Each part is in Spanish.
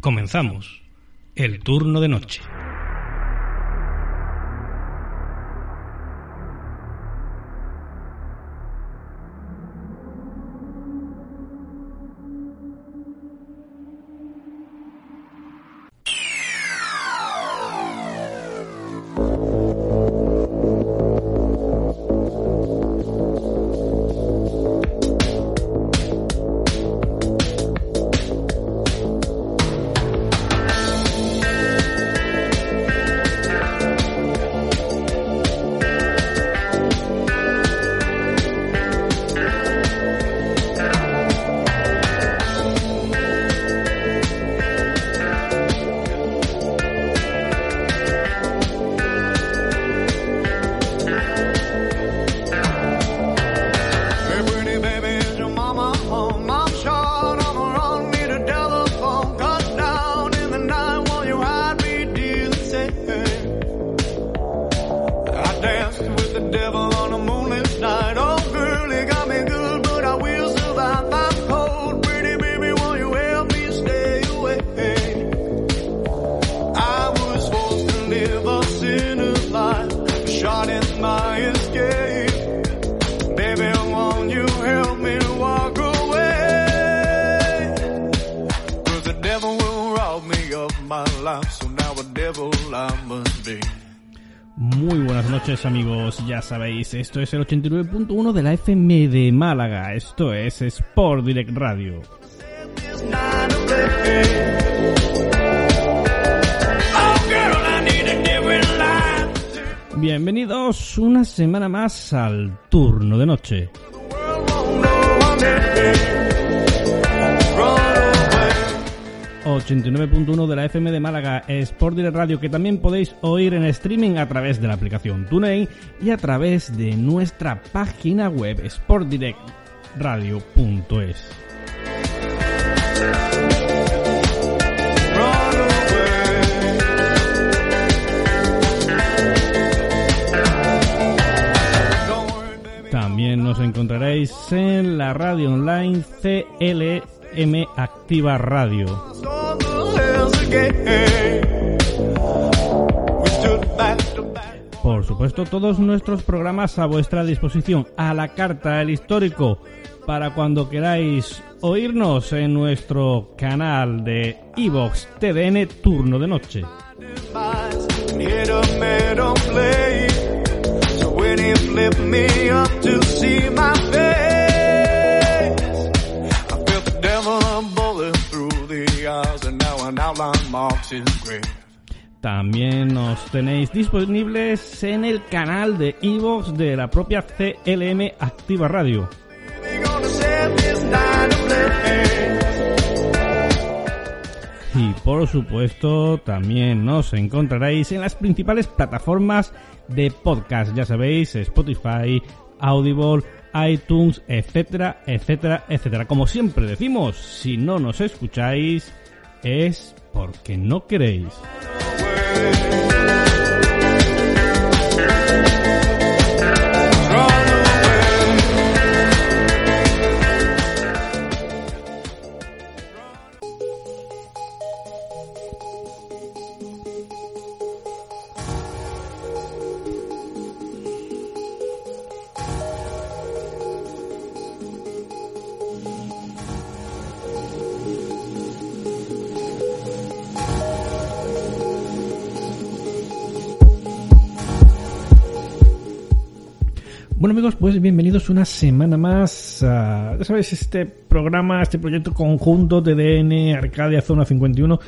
Comenzamos. El turno de noche. Sabéis, esto es el 89.1 de la FM de Málaga, esto es Sport Direct Radio. Bienvenidos una semana más al turno de noche. 89.1 de la FM de Málaga, Sport Direct Radio, que también podéis oír en streaming a través de la aplicación TuneIn y a través de nuestra página web sportdirectradio.es. También nos encontraréis en la radio online CLM Activa Radio. Por supuesto, todos nuestros programas a vuestra disposición, a la carta, el histórico, para cuando queráis oírnos en nuestro canal de Evox TDN Turno de Noche. También nos tenéis disponibles en el canal de Evox de la propia CLM Activa Radio. Y por supuesto también nos encontraréis en las principales plataformas de podcast, ya sabéis, Spotify, Audible, iTunes, etcétera, etcétera, etcétera. Como siempre decimos, si no nos escucháis, es porque no queréis. Pues bienvenidos una semana más a, ya sabéis, este programa, este proyecto conjunto de DN Arcadia Zona 51,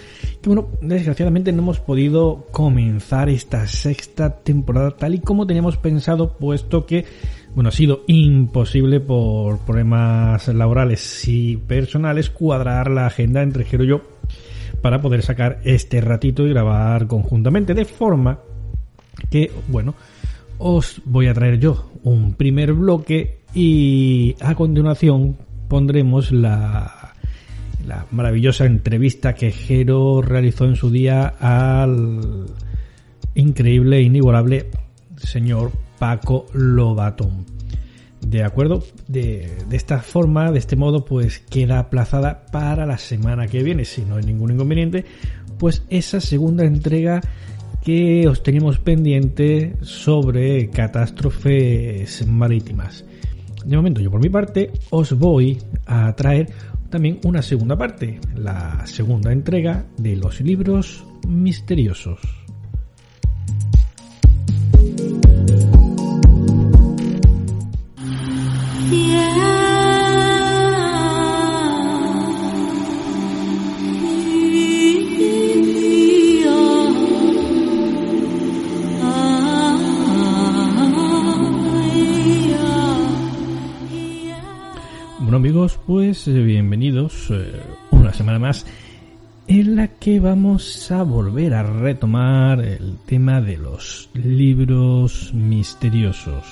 que bueno, desgraciadamente no hemos podido comenzar esta sexta temporada tal y como teníamos pensado, puesto que, bueno, ha sido imposible por problemas laborales y personales cuadrar la agenda entre Jero y yo para poder sacar este ratito y grabar conjuntamente. De forma que, bueno, os voy a traer yo un primer bloque y a continuación pondremos la, la maravillosa entrevista que Jero realizó en su día al increíble e inigualable señor Paco Lobato. De acuerdo, de, de, esta forma, de este modo, pues queda aplazada para la semana que viene, si no hay ningún inconveniente, pues esa segunda entrega que os teníamos pendiente sobre catástrofes marítimas. De momento, yo por mi parte os voy a traer también una segunda parte, la segunda entrega de los libros misteriosos. Pues eh, bienvenidos eh, una semana más en la que vamos a volver a retomar el tema de los libros misteriosos.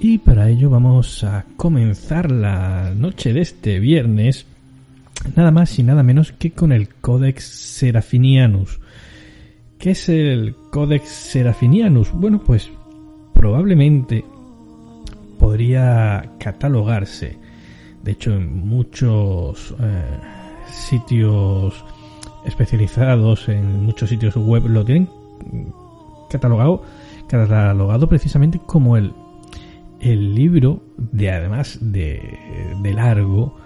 Y para ello vamos a comenzar la noche de este viernes nada más y nada menos que con el Codex Serafinianus ¿Qué es el Codex Serafinianus? Bueno, pues probablemente podría catalogarse, de hecho en muchos eh, sitios especializados, en muchos sitios web lo tienen catalogado, catalogado precisamente como el, el libro de además de, de largo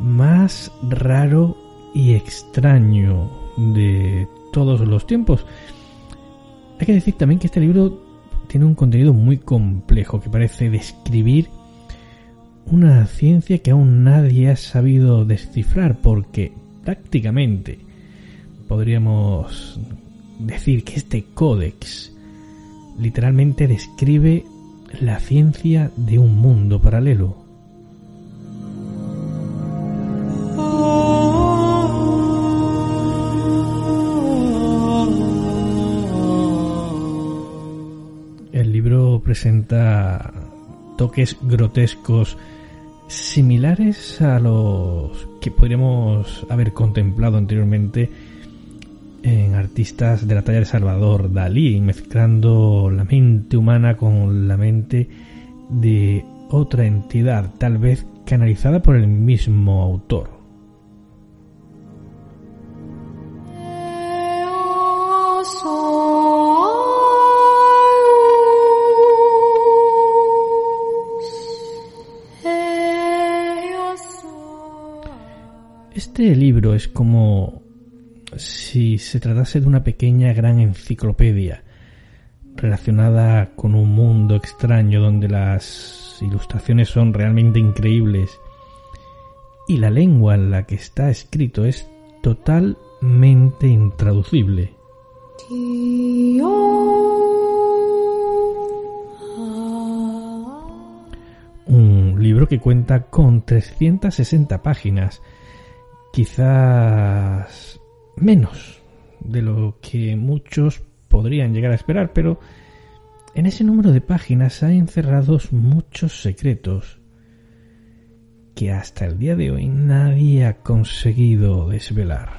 más raro y extraño de todos los tiempos. Hay que decir también que este libro tiene un contenido muy complejo que parece describir una ciencia que aún nadie ha sabido descifrar porque prácticamente podríamos decir que este códex literalmente describe la ciencia de un mundo paralelo. Presenta toques grotescos similares a los que podríamos haber contemplado anteriormente en artistas de la talla de Salvador Dalí, mezclando la mente humana con la mente de otra entidad, tal vez canalizada por el mismo autor. Este libro es como si se tratase de una pequeña gran enciclopedia relacionada con un mundo extraño donde las ilustraciones son realmente increíbles y la lengua en la que está escrito es totalmente intraducible. Un libro que cuenta con 360 páginas quizás menos de lo que muchos podrían llegar a esperar, pero en ese número de páginas hay encerrados muchos secretos que hasta el día de hoy nadie ha conseguido desvelar.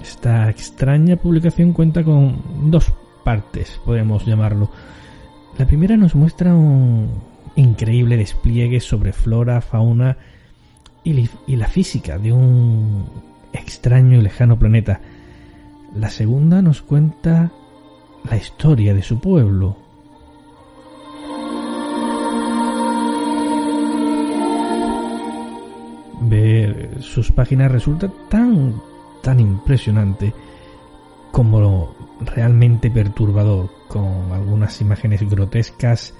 Esta extraña publicación cuenta con dos partes, podemos llamarlo. La primera nos muestra un increíble despliegue sobre flora, fauna y, la física de un extraño y lejano planeta. La segunda nos cuenta la historia de su pueblo. Ver sus páginas resulta tan, tan impresionante como realmente perturbador, con algunas imágenes grotescas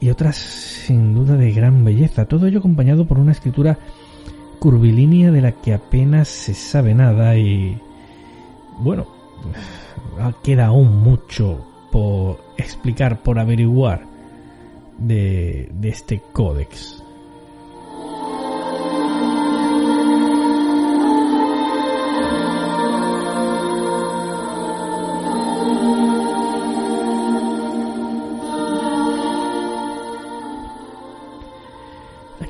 y otras sin duda de gran belleza. Todo ello acompañado por una escritura curvilínea de la que apenas se sabe nada y bueno, queda aún mucho por explicar, por averiguar de, de este códex.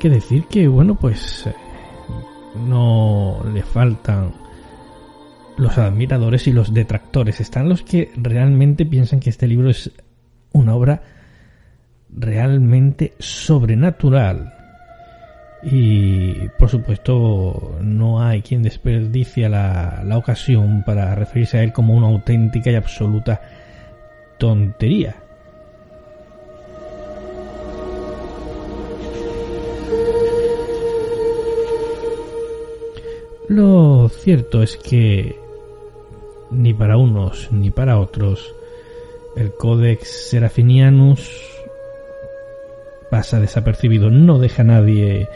Que decir que, bueno, pues eh, no le faltan los admiradores y los detractores. Están los que realmente piensan que este libro es una obra realmente sobrenatural. Y por supuesto no hay quien desperdicia la, la ocasión para referirse a él como una auténtica y absoluta tontería. Lo cierto es que ni para unos ni para otros el Codex Serafinianus pasa desapercibido, no deja a nadie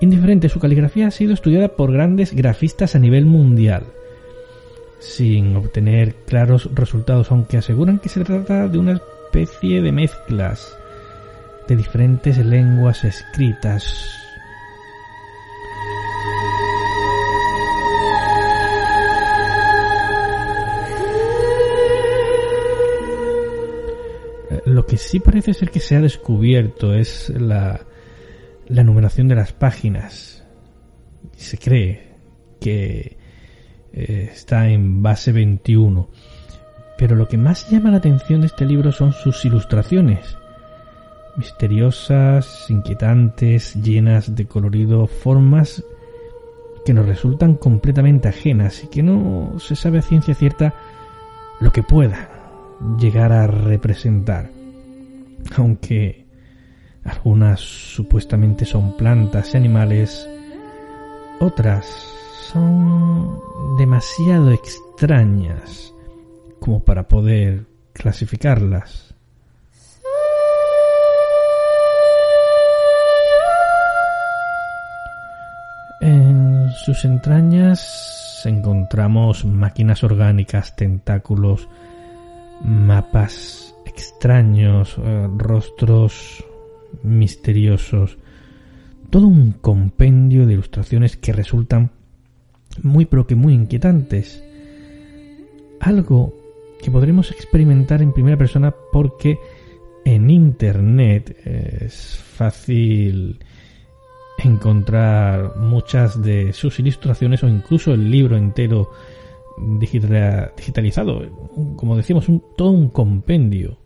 indiferente. Su caligrafía ha sido estudiada por grandes grafistas a nivel mundial, sin obtener claros resultados, aunque aseguran que se trata de una especie de mezclas de diferentes lenguas escritas que sí parece ser que se ha descubierto es la, la numeración de las páginas. Se cree que eh, está en base 21. Pero lo que más llama la atención de este libro son sus ilustraciones. Misteriosas, inquietantes, llenas de colorido, formas que nos resultan completamente ajenas y que no se sabe a ciencia cierta lo que pueda llegar a representar aunque algunas supuestamente son plantas y animales, otras son demasiado extrañas como para poder clasificarlas. En sus entrañas encontramos máquinas orgánicas, tentáculos, mapas extraños, eh, rostros misteriosos, todo un compendio de ilustraciones que resultan muy pero que muy inquietantes. Algo que podremos experimentar en primera persona porque en internet es fácil encontrar muchas de sus ilustraciones o incluso el libro entero digitalizado, como decimos, un, todo un compendio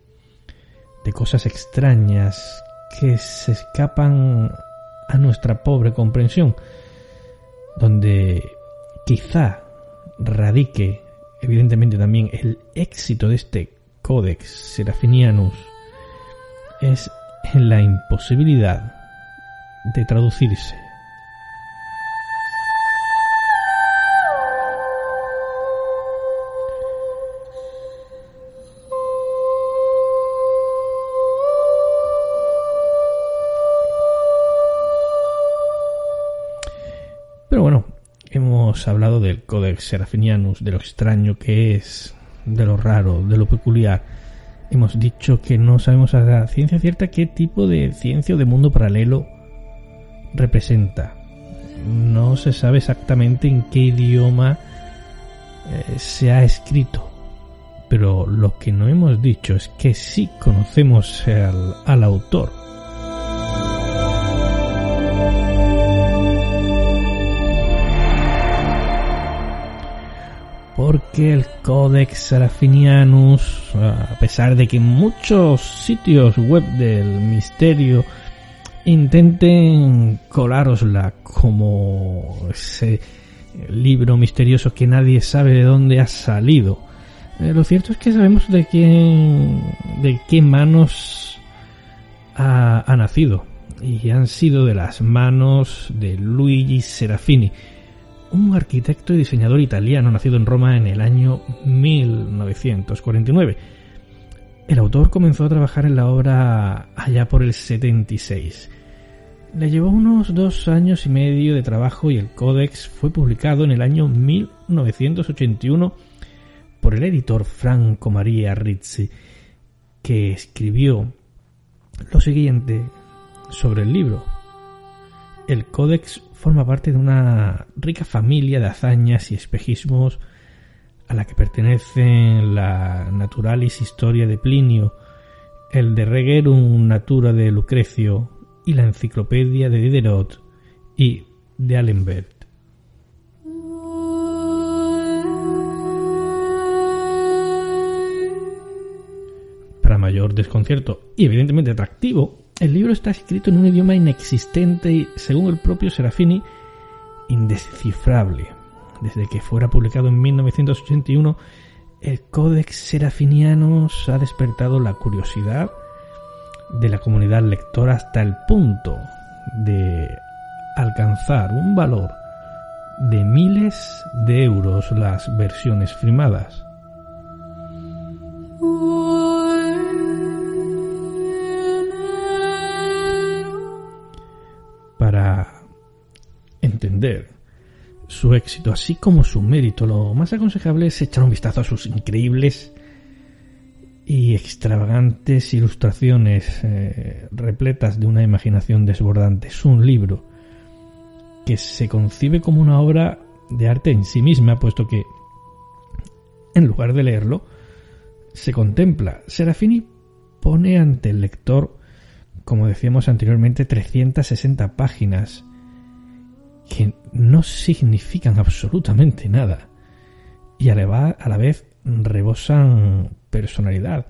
de cosas extrañas que se escapan a nuestra pobre comprensión, donde quizá radique evidentemente también el éxito de este Codex Serafinianus es en la imposibilidad de traducirse. Hablado del Codex Serafinianus, de lo extraño que es, de lo raro, de lo peculiar. Hemos dicho que no sabemos a la ciencia cierta qué tipo de ciencia o de mundo paralelo representa. No se sabe exactamente en qué idioma eh, se ha escrito. Pero lo que no hemos dicho es que sí conocemos al autor porque el Codex Serafinianus, a pesar de que muchos sitios web del misterio intenten colárosla como ese libro misterioso que nadie sabe de dónde ha salido, eh, lo cierto es que sabemos de quién, de qué manos ha, ha nacido y han sido de las manos de Luigi Serafini un arquitecto y diseñador italiano nacido en Roma en el año 1949. El autor comenzó a trabajar en la obra allá por el 76. Le llevó unos dos años y medio de trabajo y el códex fue publicado en el año 1981 por el editor Franco María Rizzi, que escribió lo siguiente sobre el libro. El códex forma parte de una rica familia de hazañas y espejismos a la que pertenecen la Naturalis Historia de Plinio, el de Regerum Natura de Lucrecio y la Enciclopedia de Diderot y de Allenberg. Para mayor desconcierto y evidentemente atractivo, el libro está escrito en un idioma inexistente y, según el propio Serafini, indescifrable. Desde que fuera publicado en 1981, el Codex Serafinianus ha despertado la curiosidad de la comunidad lectora hasta el punto de alcanzar un valor de miles de euros las versiones firmadas. Para entender su éxito, así como su mérito, lo más aconsejable es echar un vistazo a sus increíbles y extravagantes ilustraciones eh, repletas de una imaginación desbordante. Es un libro que se concibe como una obra de arte en sí misma, puesto que, en lugar de leerlo, se contempla. Serafini pone ante el lector, como decíamos anteriormente, 360 páginas que no significan absolutamente nada y a la vez rebosan personalidad.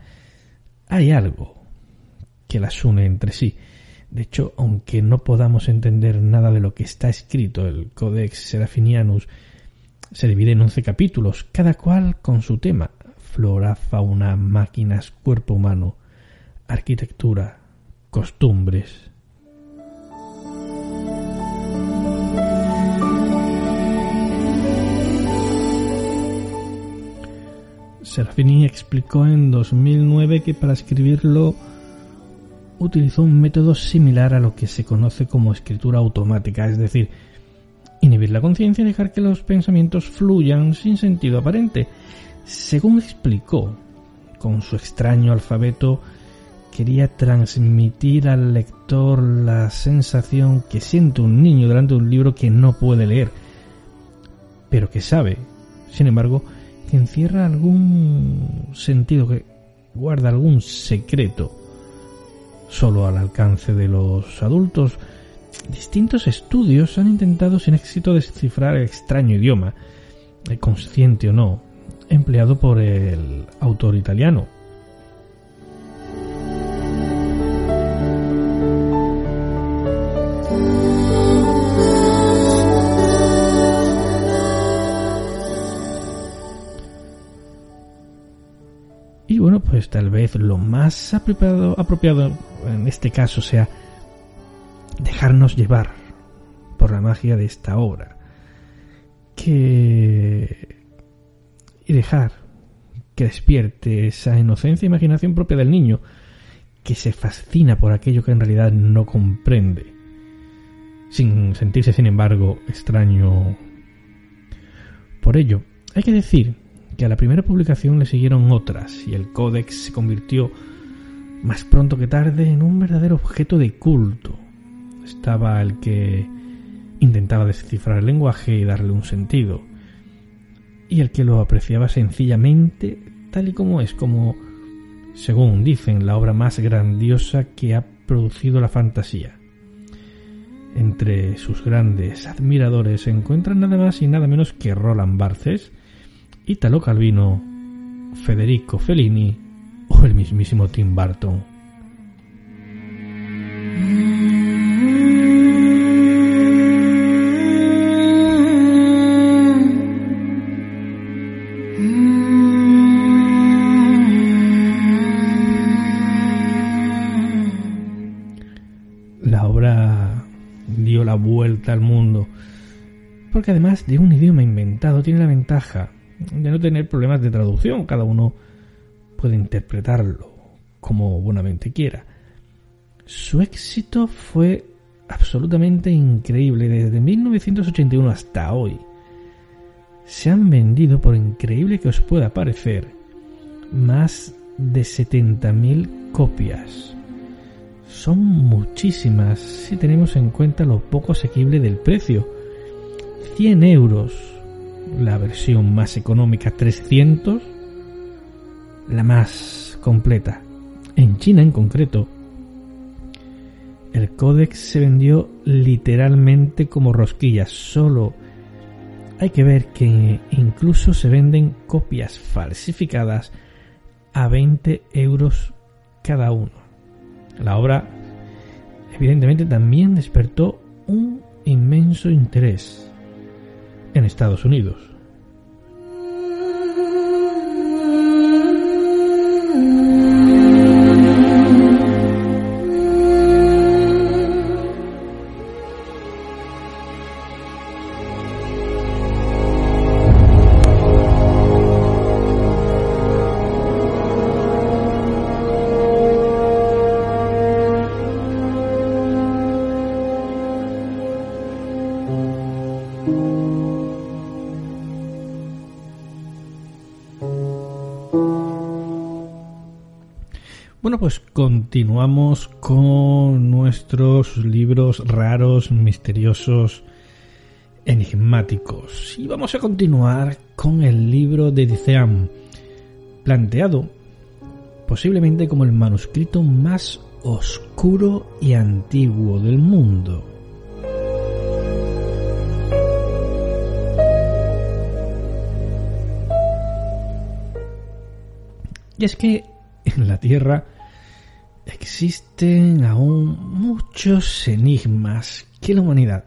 Hay algo que las une entre sí. De hecho, aunque no podamos entender nada de lo que está escrito, el Codex Serafinianus se divide en 11 capítulos, cada cual con su tema. Flora, fauna, máquinas, cuerpo humano, arquitectura, costumbres. Serafini explicó en 2009 que para escribirlo utilizó un método similar a lo que se conoce como escritura automática, es decir, inhibir la conciencia y dejar que los pensamientos fluyan sin sentido aparente. Según explicó, con su extraño alfabeto quería transmitir al lector la sensación que siente un niño delante de un libro que no puede leer, pero que sabe, sin embargo, que encierra algún sentido, que guarda algún secreto solo al alcance de los adultos. Distintos estudios han intentado sin éxito descifrar el extraño idioma, consciente o no, empleado por el autor italiano. Tal vez lo más apropiado, en este caso sea dejarnos llevar por la magia de esta obra. Que... y dejar que despierte esa inocencia e imaginación propia del niño, que se fascina por aquello que en realidad no comprende, sin sentirse, sin embargo, extraño. Por ello, hay que decir que a la primera publicación le siguieron otras y el códex se convirtió más pronto que tarde en un verdadero objeto de culto. Estaba el que intentaba descifrar el lenguaje y darle un sentido, y el que lo apreciaba sencillamente tal y como es, como, según dicen, la obra más grandiosa que ha producido la fantasía. Entre sus grandes admiradores se encuentran nada más y nada menos que Roland Barthes, Italo Calvino, Federico Fellini o el mismísimo Tim Burton. La obra dio la vuelta al mundo, porque además de un idioma inventado tiene la ventaja de no tener problemas de traducción. Cada uno puede interpretarlo como buenamente quiera. Su éxito fue absolutamente increíble desde 1981 hasta hoy. se han vendido, por increíble que os pueda parecer, más de 70.000 copias. Son muchísimas si tenemos en cuenta lo poco asequible del precio. 100 euros, la versión más económica 300, la más completa. En China en concreto, el códex se vendió literalmente como rosquillas, solo hay que ver que incluso se venden copias falsificadas a 20 euros cada uno. La obra evidentemente también despertó un inmenso interés en Estados Unidos. Continuamos con nuestros libros raros, misteriosos, enigmáticos. Y vamos a continuar con el libro de Diceam, planteado posiblemente como el manuscrito más oscuro y antiguo del mundo. Y es que en la Tierra existen aún muchos enigmas que la humanidad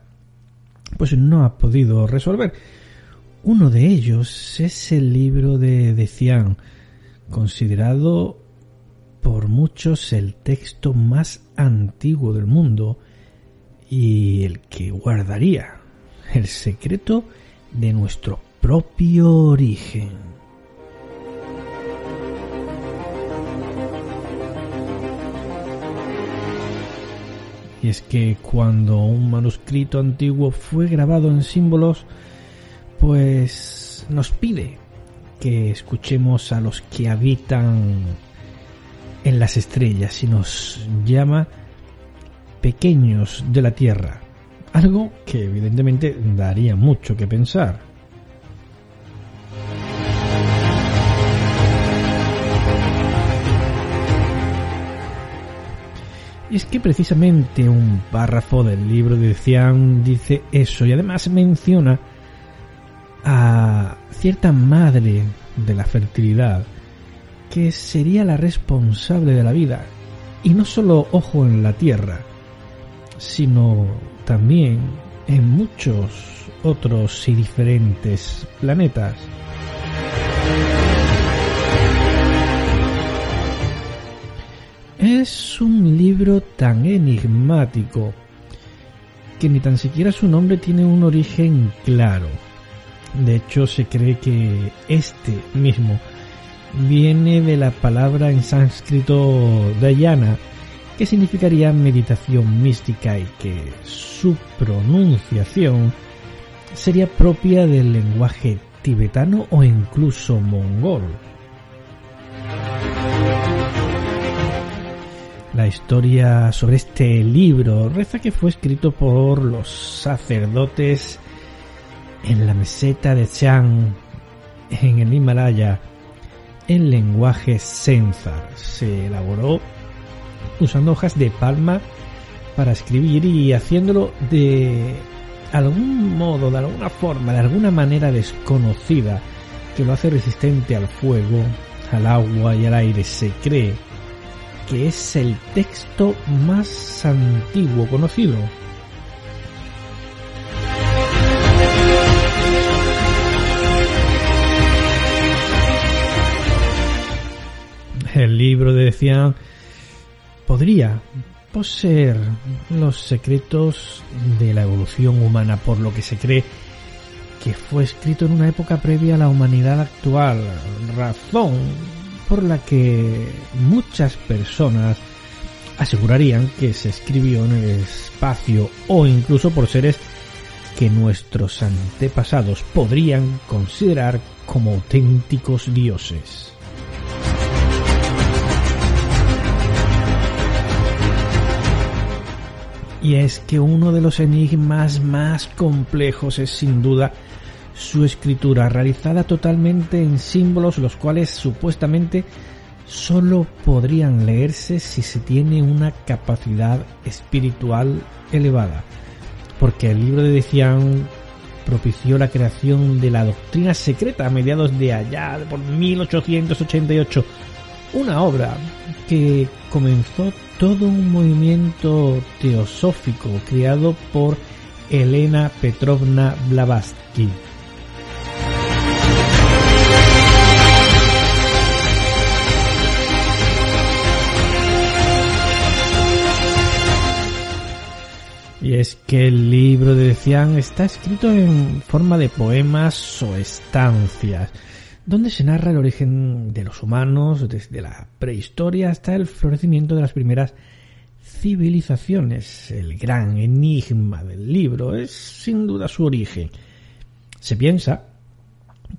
pues no ha podido resolver. Uno de ellos es el libro de Decian, considerado por muchos el texto más antiguo del mundo y el que guardaría el secreto de nuestro propio origen. Es que cuando un manuscrito antiguo fue grabado en símbolos, pues nos pide que escuchemos a los que habitan en las estrellas y nos llama pequeños de la Tierra. Algo que evidentemente daría mucho que pensar. Y es que precisamente un párrafo del libro de Cian dice eso y además menciona a cierta madre de la fertilidad que sería la responsable de la vida y no solo ojo en la Tierra, sino también en muchos otros y diferentes planetas. Es un libro tan enigmático que ni tan siquiera su nombre tiene un origen claro. De hecho, se cree que este mismo viene de la palabra en sánscrito dayana, que significaría meditación mística y que su pronunciación sería propia del lenguaje tibetano o incluso mongol. La historia sobre este libro reza que fue escrito por los sacerdotes en la meseta de Chang, en el Himalaya, en lenguaje Senzar. Se elaboró usando hojas de palma para escribir y haciéndolo de algún modo, de alguna forma, de alguna manera desconocida que lo hace resistente al fuego, al agua y al aire. Se cree que es el texto más antiguo conocido. El libro decía podría poseer los secretos de la evolución humana, por lo que se cree que fue escrito en una época previa a la humanidad actual, razón por la que muchas personas asegurarían que se escribió en el espacio o incluso por seres que nuestros antepasados podrían considerar como auténticos dioses. Y es que uno de los enigmas más complejos es sin duda su escritura, realizada totalmente en símbolos los cuales supuestamente solo podrían leerse si se tiene una capacidad espiritual elevada, porque el libro de Decian propició la creación de la doctrina secreta a mediados de allá, por 1888, una obra que comenzó todo un movimiento teosófico creado por Elena Petrovna Blavatsky. Es que el libro de Cian está escrito en forma de poemas o estancias, donde se narra el origen de los humanos desde la prehistoria hasta el florecimiento de las primeras civilizaciones. El gran enigma del libro es sin duda su origen. Se piensa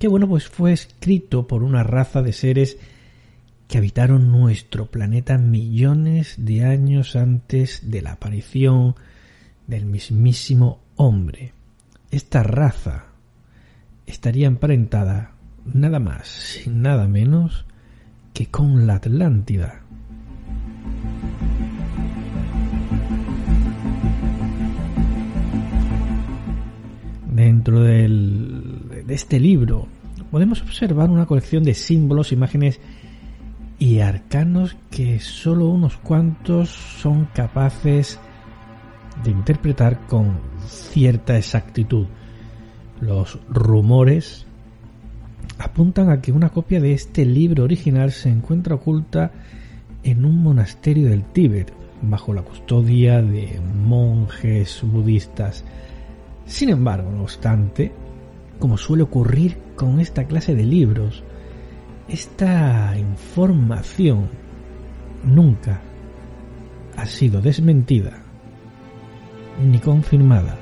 que bueno, pues fue escrito por una raza de seres que habitaron nuestro planeta millones de años antes de la aparición del mismísimo hombre. Esta raza estaría emparentada nada más y nada menos que con la Atlántida. Dentro del, de este libro podemos observar una colección de símbolos, imágenes y arcanos que solo unos cuantos son capaces de interpretar con cierta exactitud. Los rumores apuntan a que una copia de este libro original se encuentra oculta en un monasterio del Tíbet, bajo la custodia de monjes budistas. Sin embargo, no obstante, como suele ocurrir con esta clase de libros, esta información nunca ha sido desmentida ni confirmada.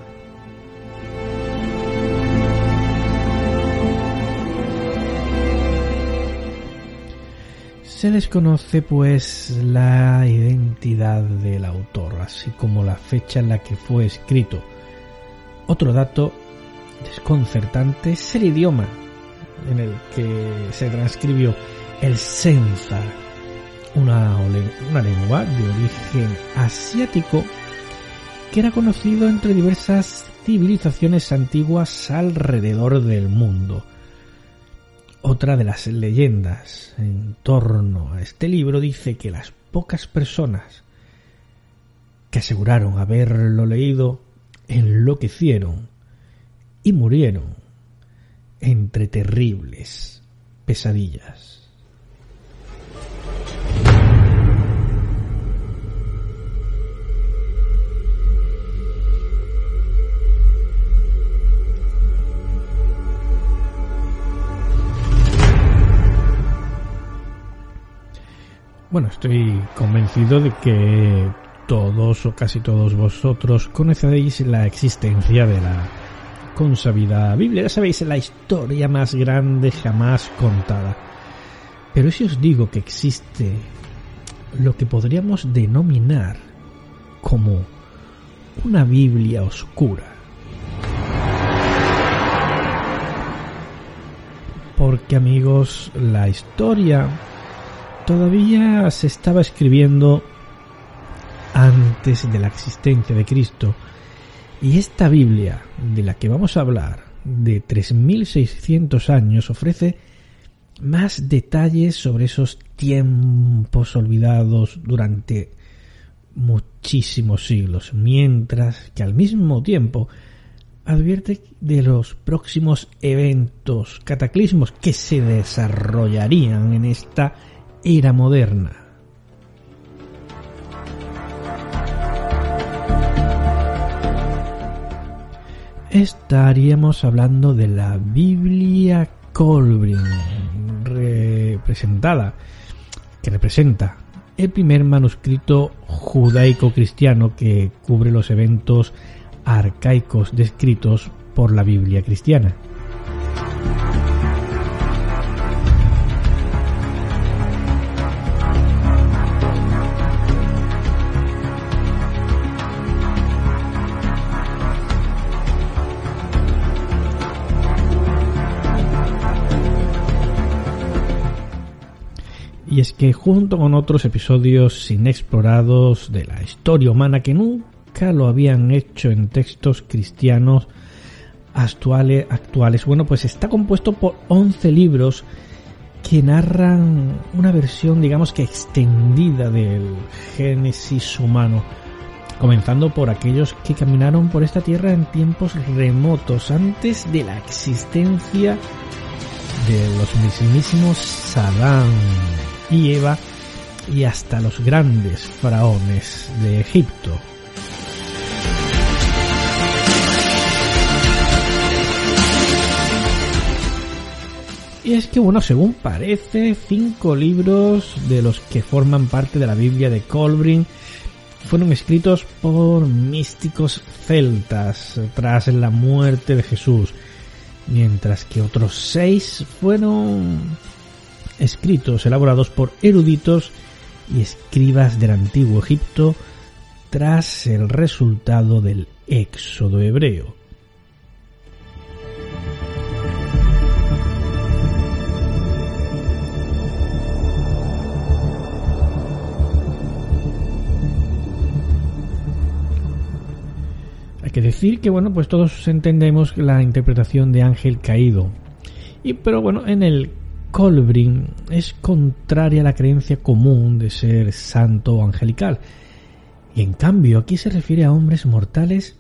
Se desconoce pues la identidad del autor, así como la fecha en la que fue escrito. Otro dato desconcertante es el idioma en el que se transcribió el Senzar, una, una lengua de origen asiático que era conocido entre diversas civilizaciones antiguas alrededor del mundo. Otra de las leyendas en torno a este libro dice que las pocas personas que aseguraron haberlo leído enloquecieron y murieron entre terribles pesadillas. Bueno, estoy convencido de que todos o casi todos vosotros conocéis la existencia de la consabida Biblia. Ya sabéis, la historia más grande jamás contada. Pero si os digo que existe lo que podríamos denominar como una Biblia oscura. Porque amigos, la historia todavía se estaba escribiendo antes de la existencia de Cristo. Y esta Biblia, de la que vamos a hablar, de 3.600 años, ofrece más detalles sobre esos tiempos olvidados durante muchísimos siglos, mientras que al mismo tiempo advierte de los próximos eventos, cataclismos que se desarrollarían en esta era moderna. Estaríamos hablando de la Biblia Colbrin, representada, que representa el primer manuscrito judaico-cristiano que cubre los eventos arcaicos descritos por la Biblia cristiana. Y es que junto con otros episodios inexplorados de la historia humana que nunca lo habían hecho en textos cristianos actuales, actuales. Bueno, pues está compuesto por 11 libros que narran una versión, digamos que extendida del Génesis humano, comenzando por aquellos que caminaron por esta tierra en tiempos remotos, antes de la existencia de los mismísimos Sadán y Eva y hasta los grandes faraones de Egipto. Y es que, bueno, según parece, cinco libros de los que forman parte de la Biblia de Colbrin fueron escritos por místicos celtas tras la muerte de Jesús, mientras que otros seis fueron escritos elaborados por eruditos y escribas del antiguo Egipto tras el resultado del éxodo hebreo. Hay que decir que bueno, pues todos entendemos la interpretación de ángel caído. Y pero bueno, en el Colbrin es contraria a la creencia común de ser santo o angelical. Y en cambio aquí se refiere a hombres mortales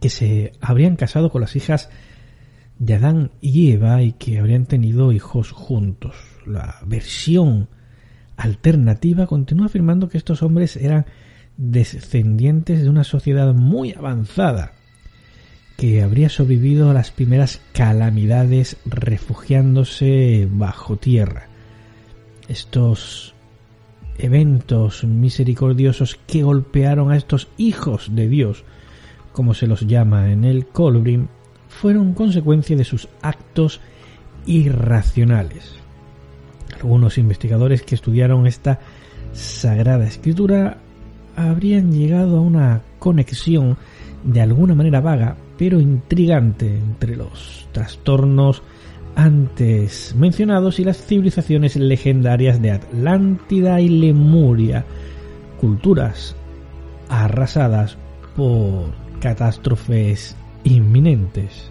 que se habrían casado con las hijas de Adán y Eva y que habrían tenido hijos juntos. La versión alternativa continúa afirmando que estos hombres eran descendientes de una sociedad muy avanzada que habría sobrevivido a las primeras calamidades refugiándose bajo tierra. Estos eventos misericordiosos que golpearon a estos hijos de Dios, como se los llama en el Colbrin, fueron consecuencia de sus actos irracionales. Algunos investigadores que estudiaron esta sagrada escritura habrían llegado a una conexión de alguna manera vaga pero intrigante entre los trastornos antes mencionados y las civilizaciones legendarias de Atlántida y Lemuria, culturas arrasadas por catástrofes inminentes.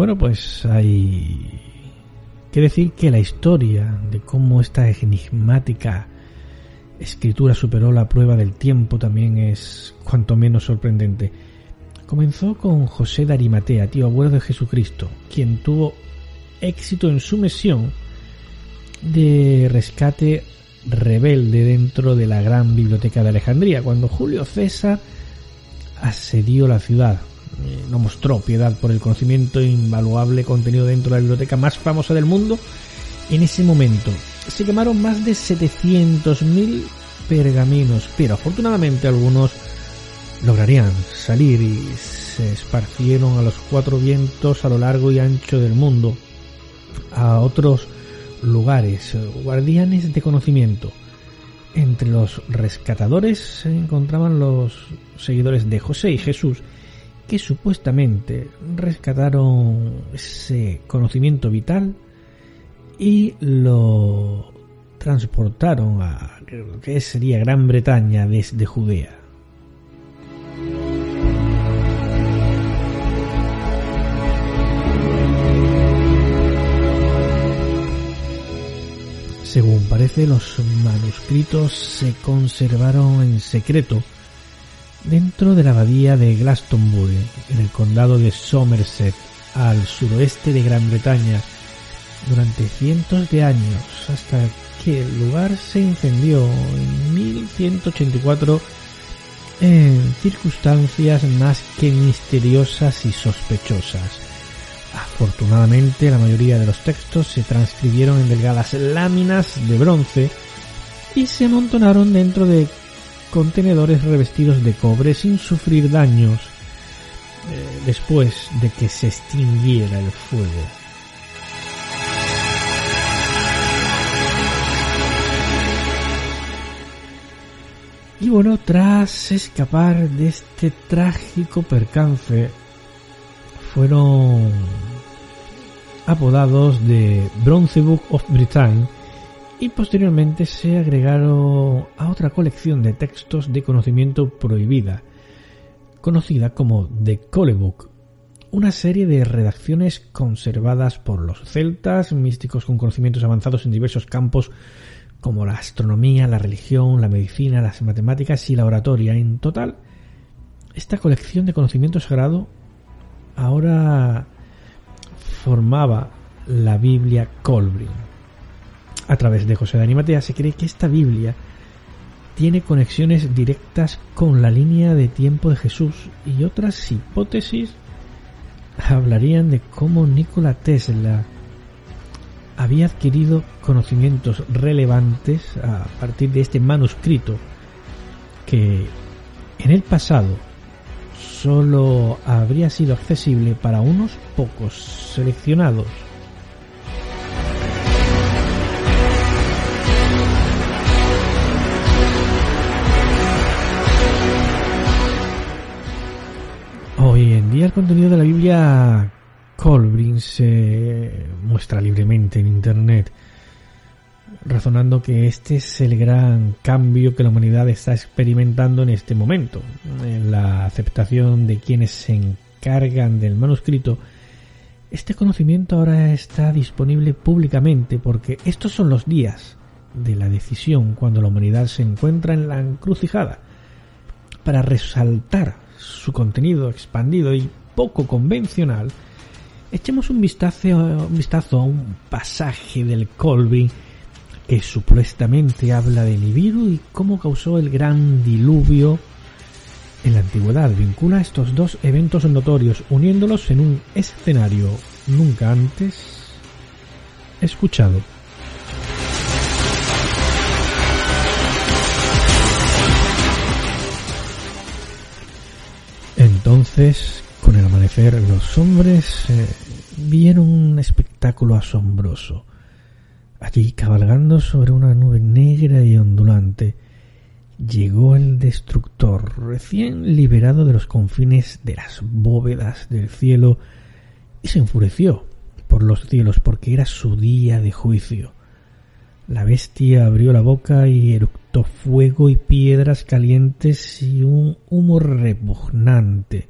Bueno, pues hay que decir que la historia de cómo esta enigmática escritura superó la prueba del tiempo también es cuanto menos sorprendente. Comenzó con José de Arimatea, tío abuelo de Jesucristo, quien tuvo éxito en su misión de rescate rebelde dentro de la gran biblioteca de Alejandría, cuando Julio César asedió la ciudad eh, no mostró piedad por el conocimiento invaluable contenido dentro de la biblioteca más famosa del mundo en ese momento. Se quemaron más de 700.000 pergaminos, pero afortunadamente algunos lograrían salir y se esparcieron a los cuatro vientos a lo largo y ancho del mundo, a otros lugares, guardianes de conocimiento. Entre los rescatadores se encontraban los seguidores de José y Jesús, que supuestamente rescataron ese conocimiento vital y lo transportaron a lo que sería Gran Bretaña desde Judea. Según parece, los manuscritos se conservaron en secreto dentro de la abadía de Glastonbury, en el condado de Somerset, al suroeste de Gran Bretaña, durante cientos de años, hasta que el lugar se incendió en 1184 en circunstancias más que misteriosas y sospechosas. Afortunadamente la mayoría de los textos se transcribieron en delgadas láminas de bronce y se amontonaron dentro de contenedores revestidos de cobre sin sufrir daños eh, después de que se extinguiera el fuego. Y bueno, tras escapar de este trágico percance, fueron apodados de Bronze Book of Britain y posteriormente se agregaron a otra colección de textos de conocimiento prohibida, conocida como The Cole Book, una serie de redacciones conservadas por los celtas, místicos con conocimientos avanzados en diversos campos como la astronomía, la religión, la medicina, las matemáticas y la oratoria. En total, esta colección de conocimiento sagrado ahora formaba la Biblia Colbrin. A través de José de Animatea se cree que esta Biblia tiene conexiones directas con la línea de tiempo de Jesús y otras hipótesis hablarían de cómo Nikola Tesla había adquirido conocimientos relevantes a partir de este manuscrito que en el pasado solo habría sido accesible para unos pocos seleccionados. El contenido de la Biblia Colbrin se muestra libremente en Internet, razonando que este es el gran cambio que la humanidad está experimentando en este momento, en la aceptación de quienes se encargan del manuscrito. Este conocimiento ahora está disponible públicamente porque estos son los días de la decisión cuando la humanidad se encuentra en la encrucijada. Para resaltar su contenido expandido y poco convencional, Echemos un vistazo, vistazo a un pasaje del Colby que supuestamente habla de Nibiru y cómo causó el gran diluvio en la antigüedad. Vincula estos dos eventos notorios, uniéndolos en un escenario nunca antes escuchado. Entonces, con el amanecer los hombres eh, vieron un espectáculo asombroso. Allí, cabalgando sobre una nube negra y ondulante, llegó el destructor, recién liberado de los confines de las bóvedas del cielo, y se enfureció por los cielos porque era su día de juicio. La bestia abrió la boca y eructó fuego y piedras calientes y un humo repugnante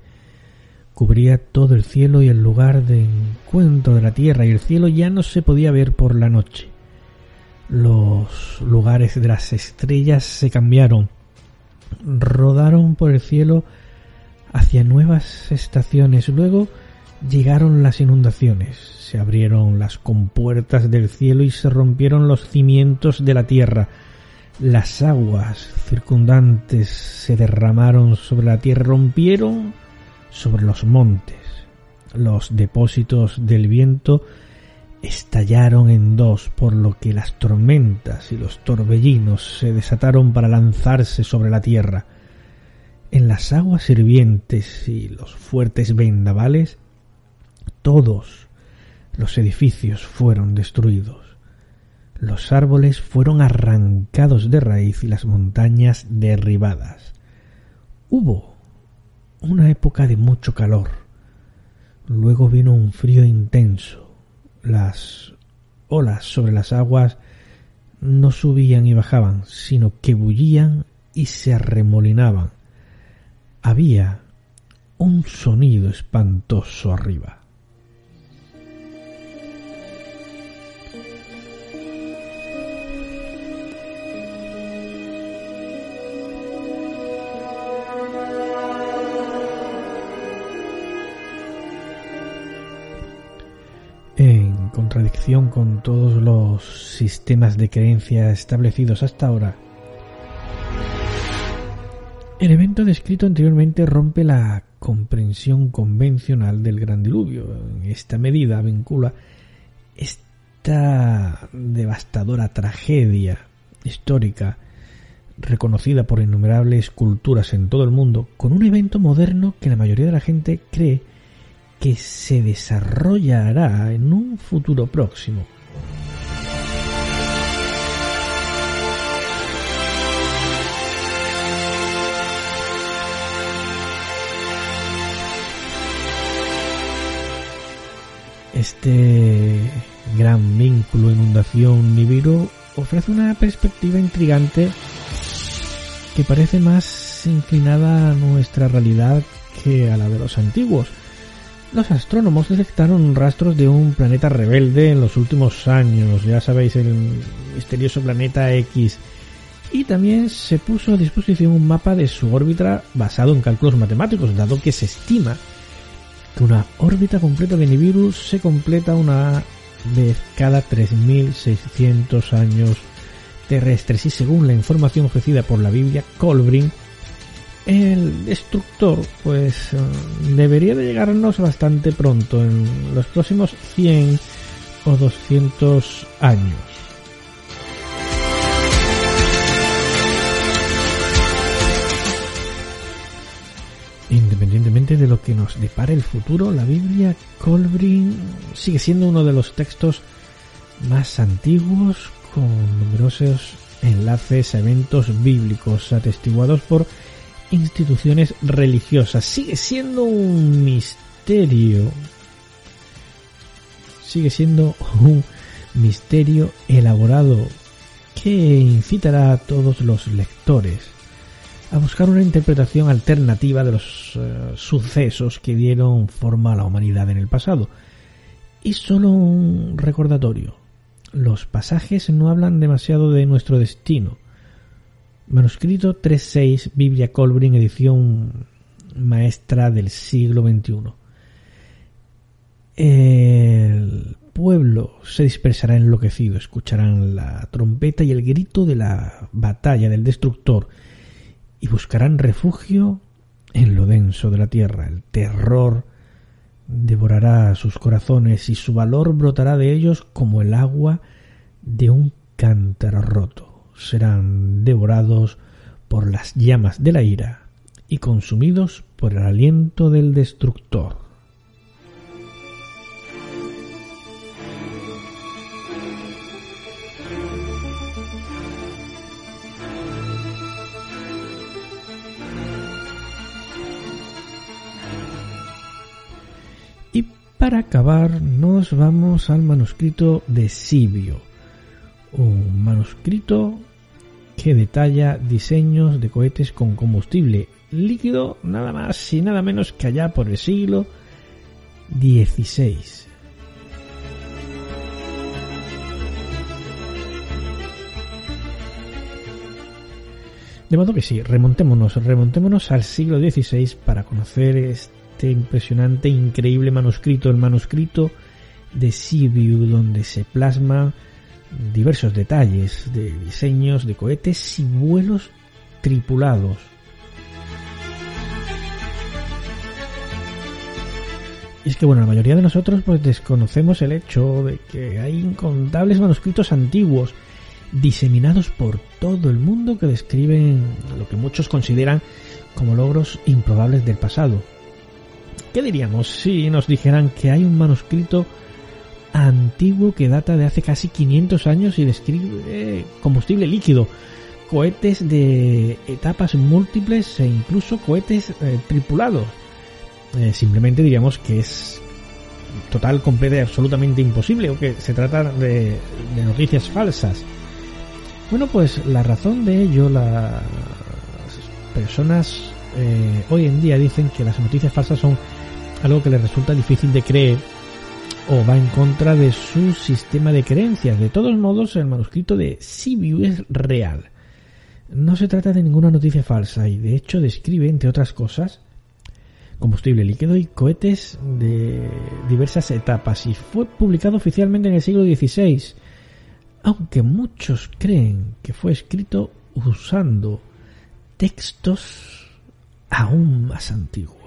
cubría todo el cielo y el lugar de encuentro de la tierra y el cielo ya no se podía ver por la noche. Los lugares de las estrellas se cambiaron, rodaron por el cielo hacia nuevas estaciones, luego llegaron las inundaciones, se abrieron las compuertas del cielo y se rompieron los cimientos de la tierra, las aguas circundantes se derramaron sobre la tierra, rompieron sobre los montes. Los depósitos del viento estallaron en dos, por lo que las tormentas y los torbellinos se desataron para lanzarse sobre la tierra. En las aguas hirvientes y los fuertes vendavales, todos los edificios fueron destruidos. Los árboles fueron arrancados de raíz y las montañas derribadas. Hubo una época de mucho calor. Luego vino un frío intenso. Las olas sobre las aguas no subían y bajaban, sino que bullían y se arremolinaban. Había un sonido espantoso arriba. Con todos los sistemas de creencia establecidos hasta ahora, El evento descrito anteriormente rompe la comprensión convencional del gran diluvio. En esta medida vincula esta devastadora tragedia histórica reconocida por innumerables culturas en todo el mundo con un evento moderno que la mayoría de la gente cree que se desarrollará en un futuro próximo. Este gran vínculo inundación Nibiru ofrece una perspectiva intrigante que parece más inclinada a nuestra realidad que a la de los antiguos. Los astrónomos detectaron rastros de un planeta rebelde en los últimos años, ya sabéis, el misterioso planeta X, y también se puso a disposición un mapa de su órbita basado en cálculos matemáticos, dado que se estima que una órbita completa de Nibiru se completa una vez cada 3.600 años terrestres. Y según la información ofrecida por la Biblia Colbrin, el destructor pues eh, debería de llegarnos bastante pronto, en los próximos 100 o 200 años. Independientemente de lo que nos depare el futuro, la Biblia Colbrin sigue siendo uno de los textos más antiguos con numerosos enlaces a eventos bíblicos atestiguados por instituciones religiosas. Sigue siendo un misterio. Sigue siendo un misterio elaborado que incitará a todos los lectores a buscar una interpretación alternativa de los eh, sucesos que dieron forma a la humanidad en el pasado. Y solo un recordatorio. Los pasajes no hablan demasiado de nuestro destino. Manuscrito 3.6, Biblia Colbrin, edición maestra del siglo XXI. El pueblo se dispersará enloquecido, escucharán la trompeta y el grito de la batalla del destructor y buscarán refugio en lo denso de la tierra. El terror devorará sus corazones y su valor brotará de ellos como el agua de un cántaro roto. Serán devorados por las llamas de la ira y consumidos por el aliento del destructor. Para acabar, nos vamos al manuscrito de Sibio, un manuscrito que detalla diseños de cohetes con combustible líquido nada más y nada menos que allá por el siglo XVI. De modo que sí, remontémonos, remontémonos al siglo XVI para conocer este impresionante, increíble manuscrito, el manuscrito de Sibiu, donde se plasma diversos detalles de diseños de cohetes y vuelos tripulados. Y es que bueno, la mayoría de nosotros pues desconocemos el hecho de que hay incontables manuscritos antiguos diseminados por todo el mundo que describen lo que muchos consideran como logros improbables del pasado. ¿Qué diríamos si nos dijeran que hay un manuscrito antiguo que data de hace casi 500 años y describe combustible líquido, cohetes de etapas múltiples e incluso cohetes eh, tripulados? Eh, simplemente diríamos que es total, completa y absolutamente imposible o que se trata de, noticias falsas. Bueno, pues la razón de ello, las personas eh, hoy en día dicen que las noticias falsas son algo que le resulta difícil de creer o va en contra de su sistema de creencias. De todos modos, el manuscrito de Sibiu es real. No se trata de ninguna noticia falsa y de hecho describe, entre otras cosas, combustible líquido y cohetes de diversas etapas y fue publicado oficialmente en el siglo XVI, aunque muchos creen que fue escrito usando textos aún más antiguos.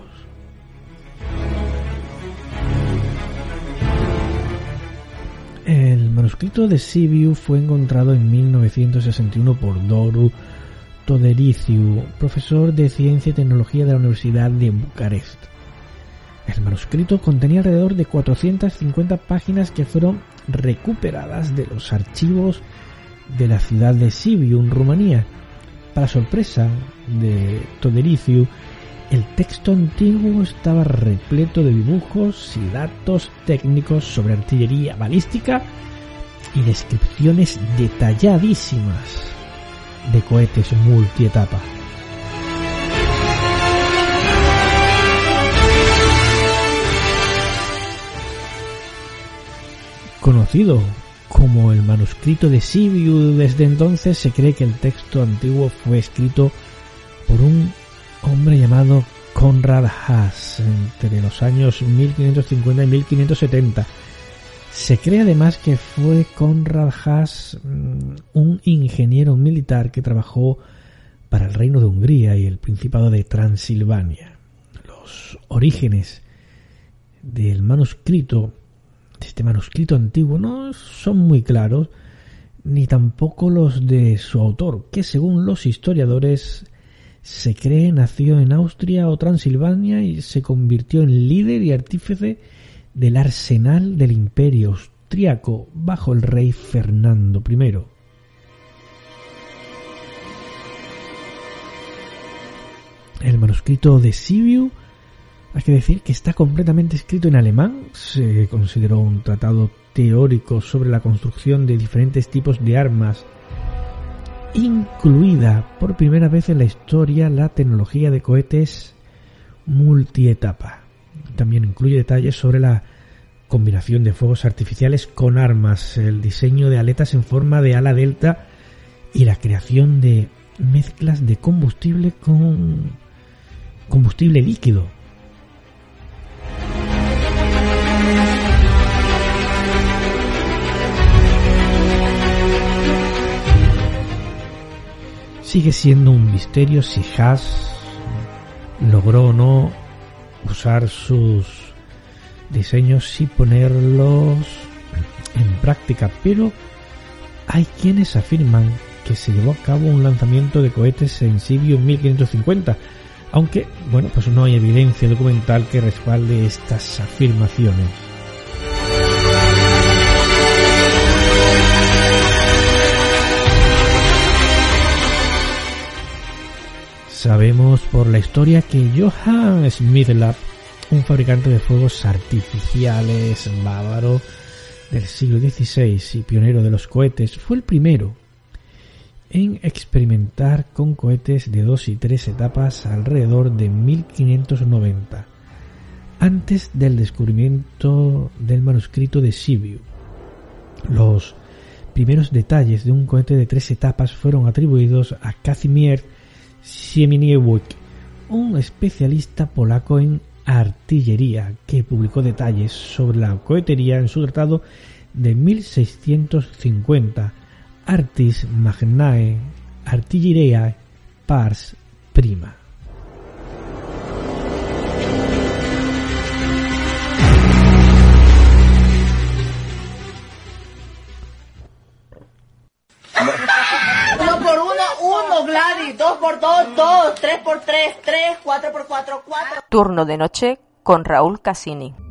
El manuscrito de Sibiu fue encontrado en 1961 por Doru Todericiu, profesor de Ciencia y Tecnología de la Universidad de Bucarest. El manuscrito contenía alrededor de 450 páginas que fueron recuperadas de los archivos de la ciudad de Sibiu, en Rumanía. Para sorpresa de Todericiu, el texto antiguo estaba repleto de dibujos y datos técnicos sobre artillería balística y descripciones detalladísimas de cohetes multietapa. Conocido como el manuscrito de Sibiu, desde entonces se cree que el texto antiguo fue escrito por un hombre llamado Conrad Haas entre los años 1550 y 1570. Se cree además que fue Conrad Haas mm, un ingeniero militar que trabajó para el Reino de Hungría y el Principado de Transilvania. Los orígenes del manuscrito, de este manuscrito antiguo, no son muy claros, ni tampoco los de su autor, que según los historiadores se cree nació en Austria o Transilvania y se convirtió en líder y artífice del arsenal del imperio austriaco bajo el rey Fernando I. El manuscrito de Sibiu hay que decir que está completamente escrito en alemán. Se consideró un tratado teórico sobre la construcción de diferentes tipos de armas incluida por primera vez en la historia la tecnología de cohetes multietapa. También incluye detalles sobre la combinación de fuegos artificiales con armas, el diseño de aletas en forma de ala delta y la creación de mezclas de combustible con combustible líquido Sigue siendo un misterio si Haas logró o no usar sus diseños y ponerlos en práctica, pero hay quienes afirman que se llevó a cabo un lanzamiento de cohetes en Sibiu 1550, aunque, bueno, pues no hay evidencia documental que respalde estas afirmaciones. Sabemos por la historia que Johann Smithlab, un fabricante de fuegos artificiales bávaro del siglo XVI y pionero de los cohetes, fue el primero en experimentar con cohetes de dos y tres etapas alrededor de 1590, antes del descubrimiento del manuscrito de Sibiu. Los primeros detalles de un cohete de tres etapas fueron atribuidos a Casimir Sieminiewicz, un especialista polaco en artillería que publicó detalles sobre la cohetería en su tratado de 1650 Artis Magnae Artilleria Pars Prima. Gladys, 2 por 2 2 3 por 3 3 4 por 4 4 Turno de noche con Raúl Cassini.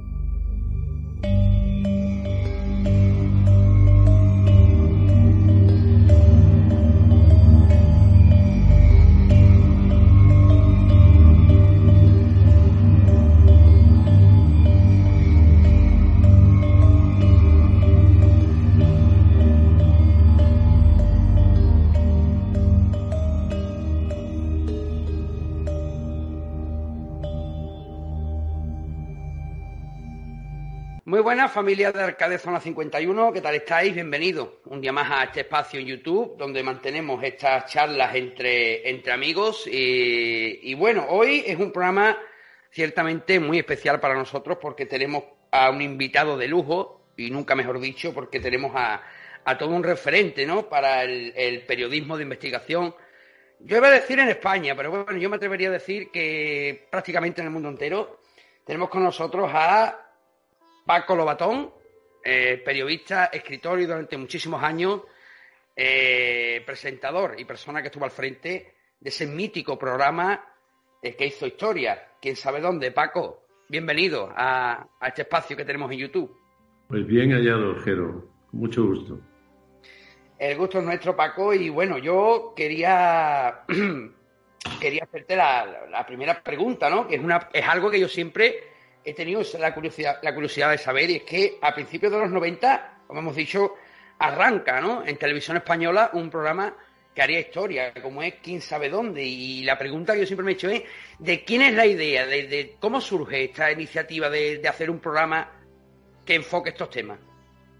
Muy buenas, familia de Arcade Zona 51, ¿qué tal estáis? Bienvenidos un día más a este espacio en YouTube donde mantenemos estas charlas entre, entre amigos. Y, y, bueno, hoy es un programa ciertamente muy especial para nosotros porque tenemos a un invitado de lujo y nunca mejor dicho porque tenemos a, a todo un referente ¿no? para el, el periodismo de investigación yo iba a decir en España, pero bueno, yo me atrevería a decir que prácticamente en el mundo entero tenemos con nosotros a Paco Lobatón, eh, periodista, escritor y durante muchísimos años eh, presentador y persona que estuvo al frente de ese mítico programa eh, que hizo historia. ¿Quién sabe dónde? Paco, bienvenido a, a este espacio que tenemos en YouTube. Pues bien hallado, Jero. Mucho gusto. El gusto es nuestro, Paco, y bueno, yo quería, quería hacerte la, primera pregunta, ¿no? Que es, una, es algo que yo siempre he tenido la curiosidad, la curiosidad de saber, y es que a principios de los 90, como hemos dicho, arranca, ¿no? En televisión española un programa que haría historia, como es quién sabe dónde. Y la pregunta que yo siempre me he hecho es, ¿de quién es la idea? ¿De, cómo surge esta iniciativa de, hacer un programa que enfoque estos temas?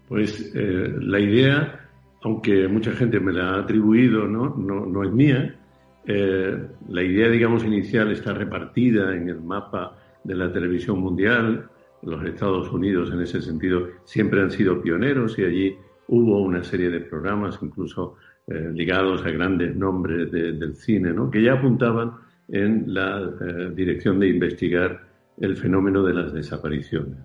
Pues eh, la idea aunque mucha gente me la ha atribuido, no, no, es mía. Eh, la idea, digamos, inicial está repartida en el mapa de la televisión mundial. Los Estados Unidos, en ese sentido, siempre han sido pioneros y allí hubo una serie de programas, incluso eh, ligados a grandes nombres del cine, que ya apuntaban en la eh, dirección de investigar el fenómeno de las desapariciones,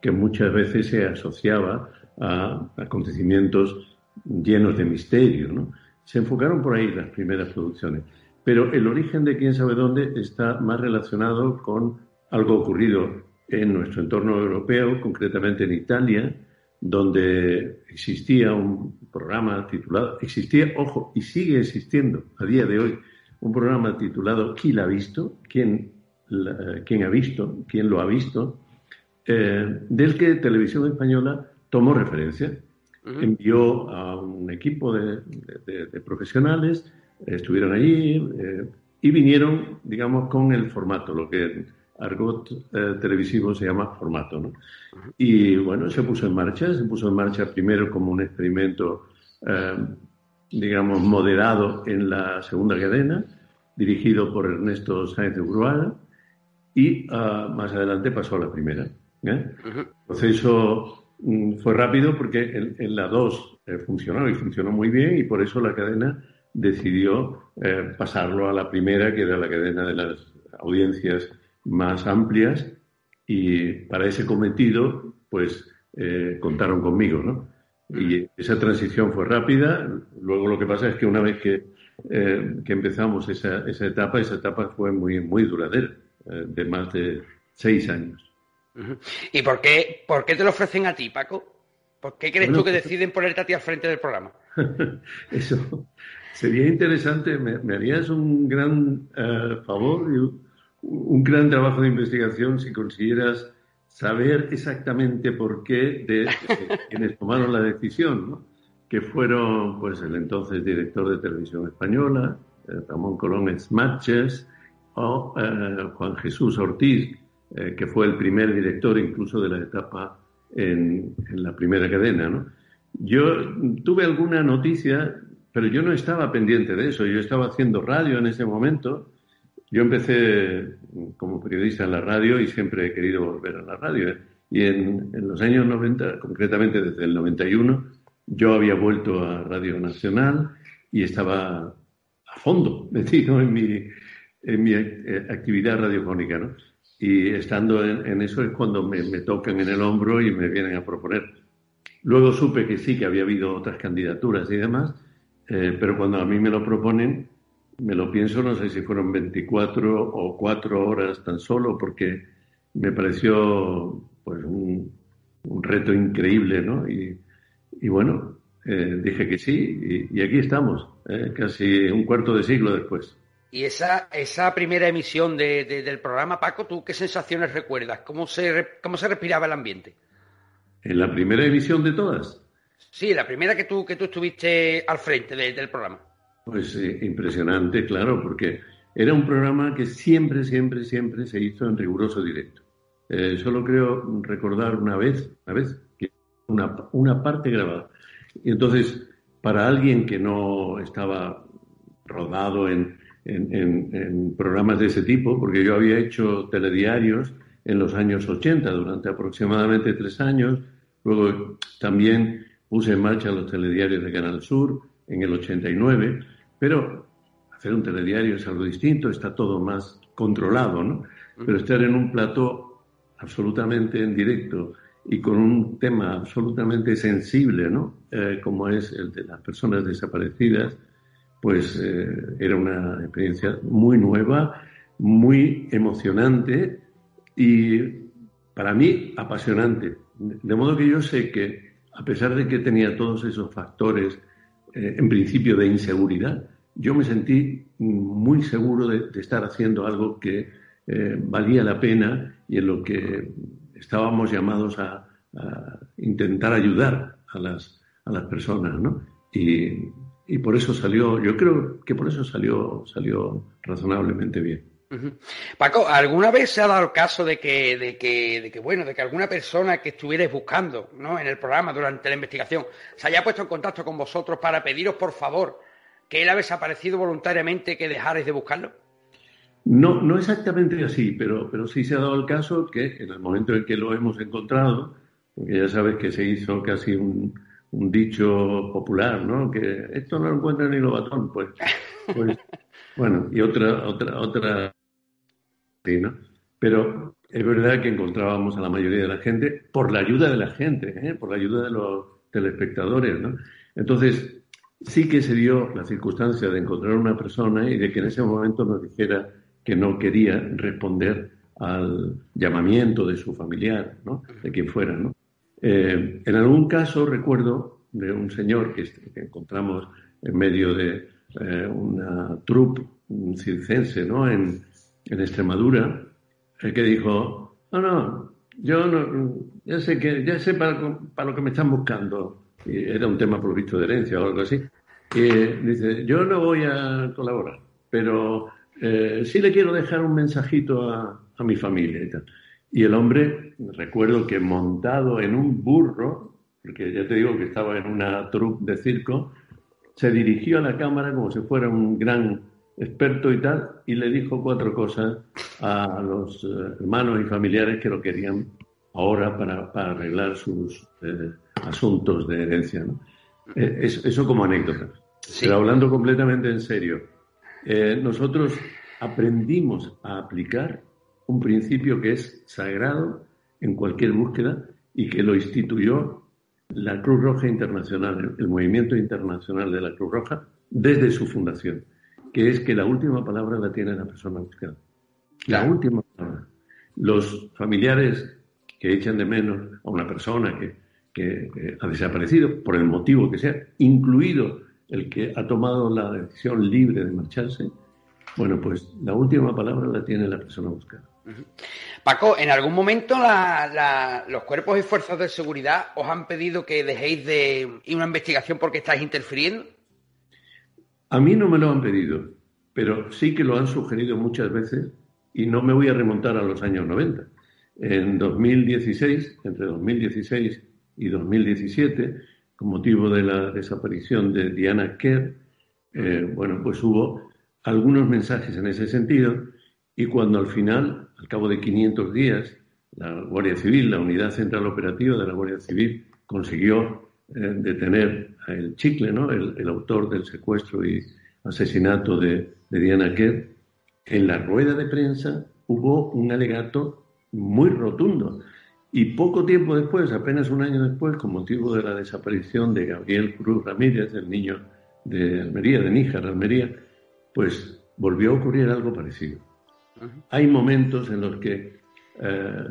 que muchas veces se asociaba a acontecimientos llenos de misterio. Se enfocaron por ahí las primeras producciones. Pero el origen de quién sabe dónde está más relacionado con algo ocurrido en nuestro entorno europeo, concretamente en Italia, donde existía un programa titulado, existía, ojo, y sigue existiendo a día de hoy, un programa titulado ¿Quién la ha visto? ¿Quién, quién ha visto? ¿Quién lo ha visto? Eh, del que Televisión Española tomó referencia envió a un equipo de, profesionales, estuvieron allí eh, y vinieron, digamos, con el formato, lo que argot eh, televisivo se llama formato. Y bueno, se puso en marcha, se puso en marcha primero como un experimento, eh, digamos, moderado en la segunda cadena, dirigido por Ernesto Sáenz de Uruguay, y ah, más adelante pasó a la primera. El proceso Mm, fue rápido porque en, la 2 eh, funcionó y funcionó muy bien y por eso la cadena decidió eh, pasarlo a la primera, que era la cadena de las audiencias más amplias y para ese cometido pues eh, contaron conmigo, ¿no? Y esa transición fue rápida. Luego lo que pasa es que una vez que, que empezamos esa, esa, etapa, esa etapa fue muy, muy duradera, de más de seis años. ¿Y por qué, por qué te lo ofrecen a ti, Paco? ¿Por qué crees tú que pues, deciden ponerte a ti al frente del programa? Eso sería interesante. Me, harías un gran eh, favor y un, gran trabajo de investigación si consiguieras saber exactamente por qué de, quienes tomaron la decisión, ¿no? que fueron pues el entonces director de televisión española, eh, Ramón Colón Smatches, o eh, Juan Jesús Ortiz, eh, que fue el primer director incluso de la etapa en, la primera cadena. ¿no? Yo tuve alguna noticia, pero yo no estaba pendiente de eso. Yo estaba haciendo radio en ese momento. Yo empecé como periodista en la radio y siempre he querido volver a la radio. ¿eh? Y en, en, los años 90, concretamente desde el 91, yo había vuelto a Radio Nacional y estaba a fondo metido en mi, en mi eh, actividad radiofónica. ¿no? Y estando en, eso es cuando me, tocan en el hombro y me vienen a proponer. Luego supe que sí, que había habido otras candidaturas y demás, eh, pero cuando a mí me lo proponen, me lo pienso, no sé si fueron 24 o 4 horas tan solo, porque me pareció pues un, reto increíble, ¿no? Y, bueno, eh, dije que sí, y, aquí estamos, eh, casi un cuarto de siglo después. Y esa, esa primera emisión de, del programa, Paco, ¿tú qué sensaciones recuerdas? ¿Cómo se, ¿Cómo se respiraba el ambiente? ¿En la primera emisión de todas? Sí, la primera que tú, que tú estuviste al frente del programa. Pues eh, impresionante, claro, porque era un programa que siempre, siempre, siempre se hizo en riguroso directo. Eh, solo creo recordar una vez, una vez, una, una parte grabada. Y entonces, para alguien que no estaba rodado en, en, programas de ese tipo, porque yo había hecho telediarios en los años 80, durante aproximadamente tres años. Luego también puse en marcha los telediarios de Canal Sur en el 89, pero hacer un telediario es algo distinto, está todo más controlado, ¿no? Pero estar en un plató absolutamente en directo y con un tema absolutamente sensible, ¿no? Eh, como es el de las personas desaparecidas, pues eh, era una experiencia muy nueva, muy emocionante y para mí apasionante. De modo que yo sé que, a pesar de que tenía todos esos factores, en principio de inseguridad, yo me sentí muy seguro de, estar haciendo algo que eh, valía la pena y en lo que estábamos llamados a, intentar ayudar a las, a las personas, ¿no? Y, y, por eso salió, yo creo que por eso salió, salió razonablemente bien. Paco, ¿alguna vez se ha dado el caso de que, de que, de que, bueno, de que alguna persona que estuvierais buscando, ¿no? En el programa durante la investigación se haya puesto en contacto con vosotros para pediros, por favor, que él ha desaparecido voluntariamente, que dejarais de buscarlo? No, no exactamente así, pero, pero sí se ha dado el caso que en el momento en que lo hemos encontrado, porque ya sabes que se hizo casi un, dicho popular, ¿no? Que esto no lo encuentra ni lo batón, pues, pues bueno, y otra, otra, otra, Pero es verdad que encontrábamos a la mayoría de la gente por la ayuda de la gente, ¿eh? por la ayuda de los telespectadores, ¿no? Entonces, sí que se dio la circunstancia de encontrar una persona y de que en ese momento nos dijera que no quería responder al llamamiento de su familiar, ¿no? de quien fuera. ¿no? Eh, en algún caso recuerdo de un señor que, encontramos en medio de eh, una troupe circense ¿no? En Extremadura, el que dijo, no, no, yo no, ya sé que, ya sé para, para lo que me están buscando era un tema por visto de herencia o algo así, y dice, yo no voy a colaborar, pero eh, sí le quiero dejar un mensajito a, a mi familia y tal. Y el hombre, recuerdo que montado en un burro, porque ya te digo que estaba en una troupe de circo, se dirigió a la cámara como si fuera un gran experto y tal, y le dijo cuatro cosas a los eh, hermanos y familiares que lo querían ahora para, para arreglar sus eh, asuntos de herencia. ¿no? Eh, eso, como anécdota. Pero hablando completamente en serio, eh, nosotros aprendimos a aplicar un principio que es sagrado en cualquier búsqueda y que lo instituyó la Cruz Roja Internacional, el movimiento internacional de la Cruz Roja, desde su fundación, que es que la última palabra la tiene la persona buscada. La última palabra. Los familiares que echan de menos a una persona que que ha desaparecido, por el motivo que sea, incluido el que ha tomado la decisión libre de marcharse, bueno, pues la última palabra la tiene la persona buscada. Paco, ¿en algún momento los cuerpos y fuerzas de seguridad os han pedido que dejéis de ir a una investigación porque estáis interfiriendo? A mí no me lo han pedido, pero sí que lo han sugerido muchas veces y no me voy a remontar a los años 90. En 2016, entre 2016 y 2017, con motivo de la desaparición de Diana Kerr, eh, bueno, pues hubo algunos mensajes en ese sentido y cuando al final, al cabo de 500 días, la Guardia Civil, la Unidad Central Operativa de la Guardia Civil, consiguió detener a el chicle, ¿no? El, autor del secuestro y asesinato de, de Diana Kerr, en la rueda de prensa hubo un alegato muy rotundo y poco tiempo después, apenas un año después, con motivo de la desaparición de Gabriel Cruz Ramírez, el niño de Almería, de Níjar, Almería, pues volvió a ocurrir algo parecido. Hay momentos en los que eh,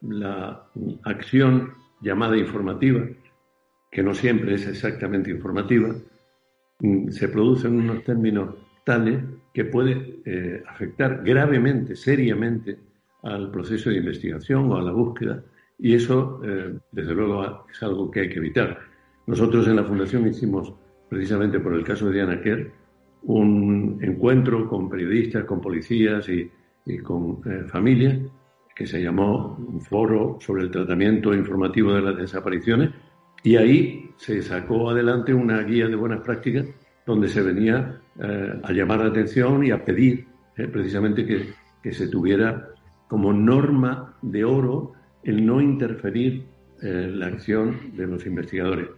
la acción llamada informativa, que no siempre es exactamente informativa, mm, se produce en unos términos tales que puede eh, afectar gravemente, seriamente al proceso de investigación o a la búsqueda y eso, eh, desde luego, es algo que hay que evitar. Nosotros en la Fundación hicimos, precisamente por el caso de Diana Kerr, un encuentro con periodistas, con policías y, con eh, familias que se llamó un foro sobre el tratamiento informativo de las desapariciones y ahí se sacó adelante una guía de buenas prácticas donde se venía eh, a llamar la atención y a pedir precisamente que, que se tuviera como norma de oro el no interferir eh, la acción de los investigadores.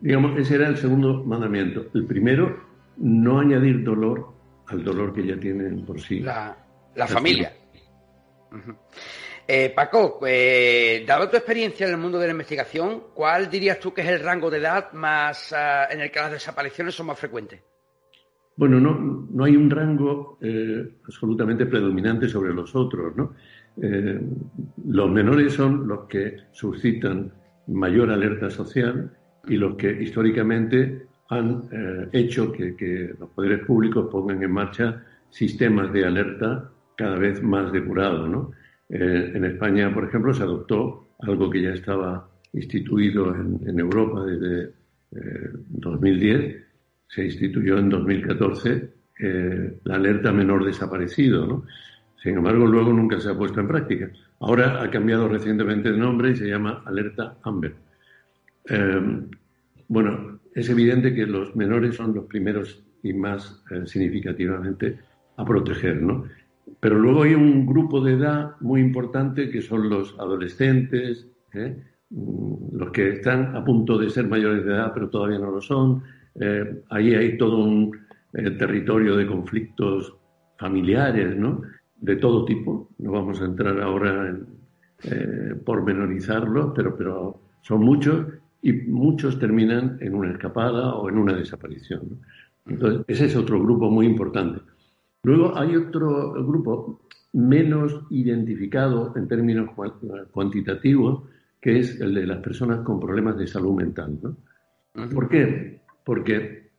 Digamos, ese era el segundo mandamiento. El primero, no añadir dolor al dolor que ya tienen por sí. La, familia. Eh, Paco, eh, dado tu experiencia en el mundo de la investigación, ¿cuál dirías tú que es el rango de edad más ah, en el que las desapariciones son más frecuentes? Bueno, no, no hay un rango eh, absolutamente predominante sobre los otros, ¿no? los menores son los que suscitan mayor alerta social y los que históricamente han hecho que, que los poderes públicos pongan en marcha sistemas de alerta cada vez más depurados, ¿no? Eh, en España, por ejemplo, se adoptó algo que ya estaba instituido en, Europa desde 2010, eh, se instituyó en 2014 eh, la alerta menor desaparecido, ¿no? Sin embargo, luego nunca se ha puesto en práctica. Ahora ha cambiado recientemente de nombre y se llama alerta Amber. bueno, es evidente que los menores son los primeros y más significativamente a proteger, ¿no? Pero luego hay un grupo de edad muy importante que son los adolescentes, ¿eh? mm, los que están a punto de ser mayores de edad pero todavía no lo son. Eh, ahí hay todo un eh, territorio de conflictos familiares, ¿no? De todo tipo. No vamos a entrar ahora en pormenorizarlo, pero, pero son muchos y muchos terminan en una escapada o en una desaparición. Entonces, ese es otro grupo muy importante. Luego hay otro grupo menos identificado en términos cuantitativos, que es el de las personas con problemas de salud mental. ¿Por qué? Porque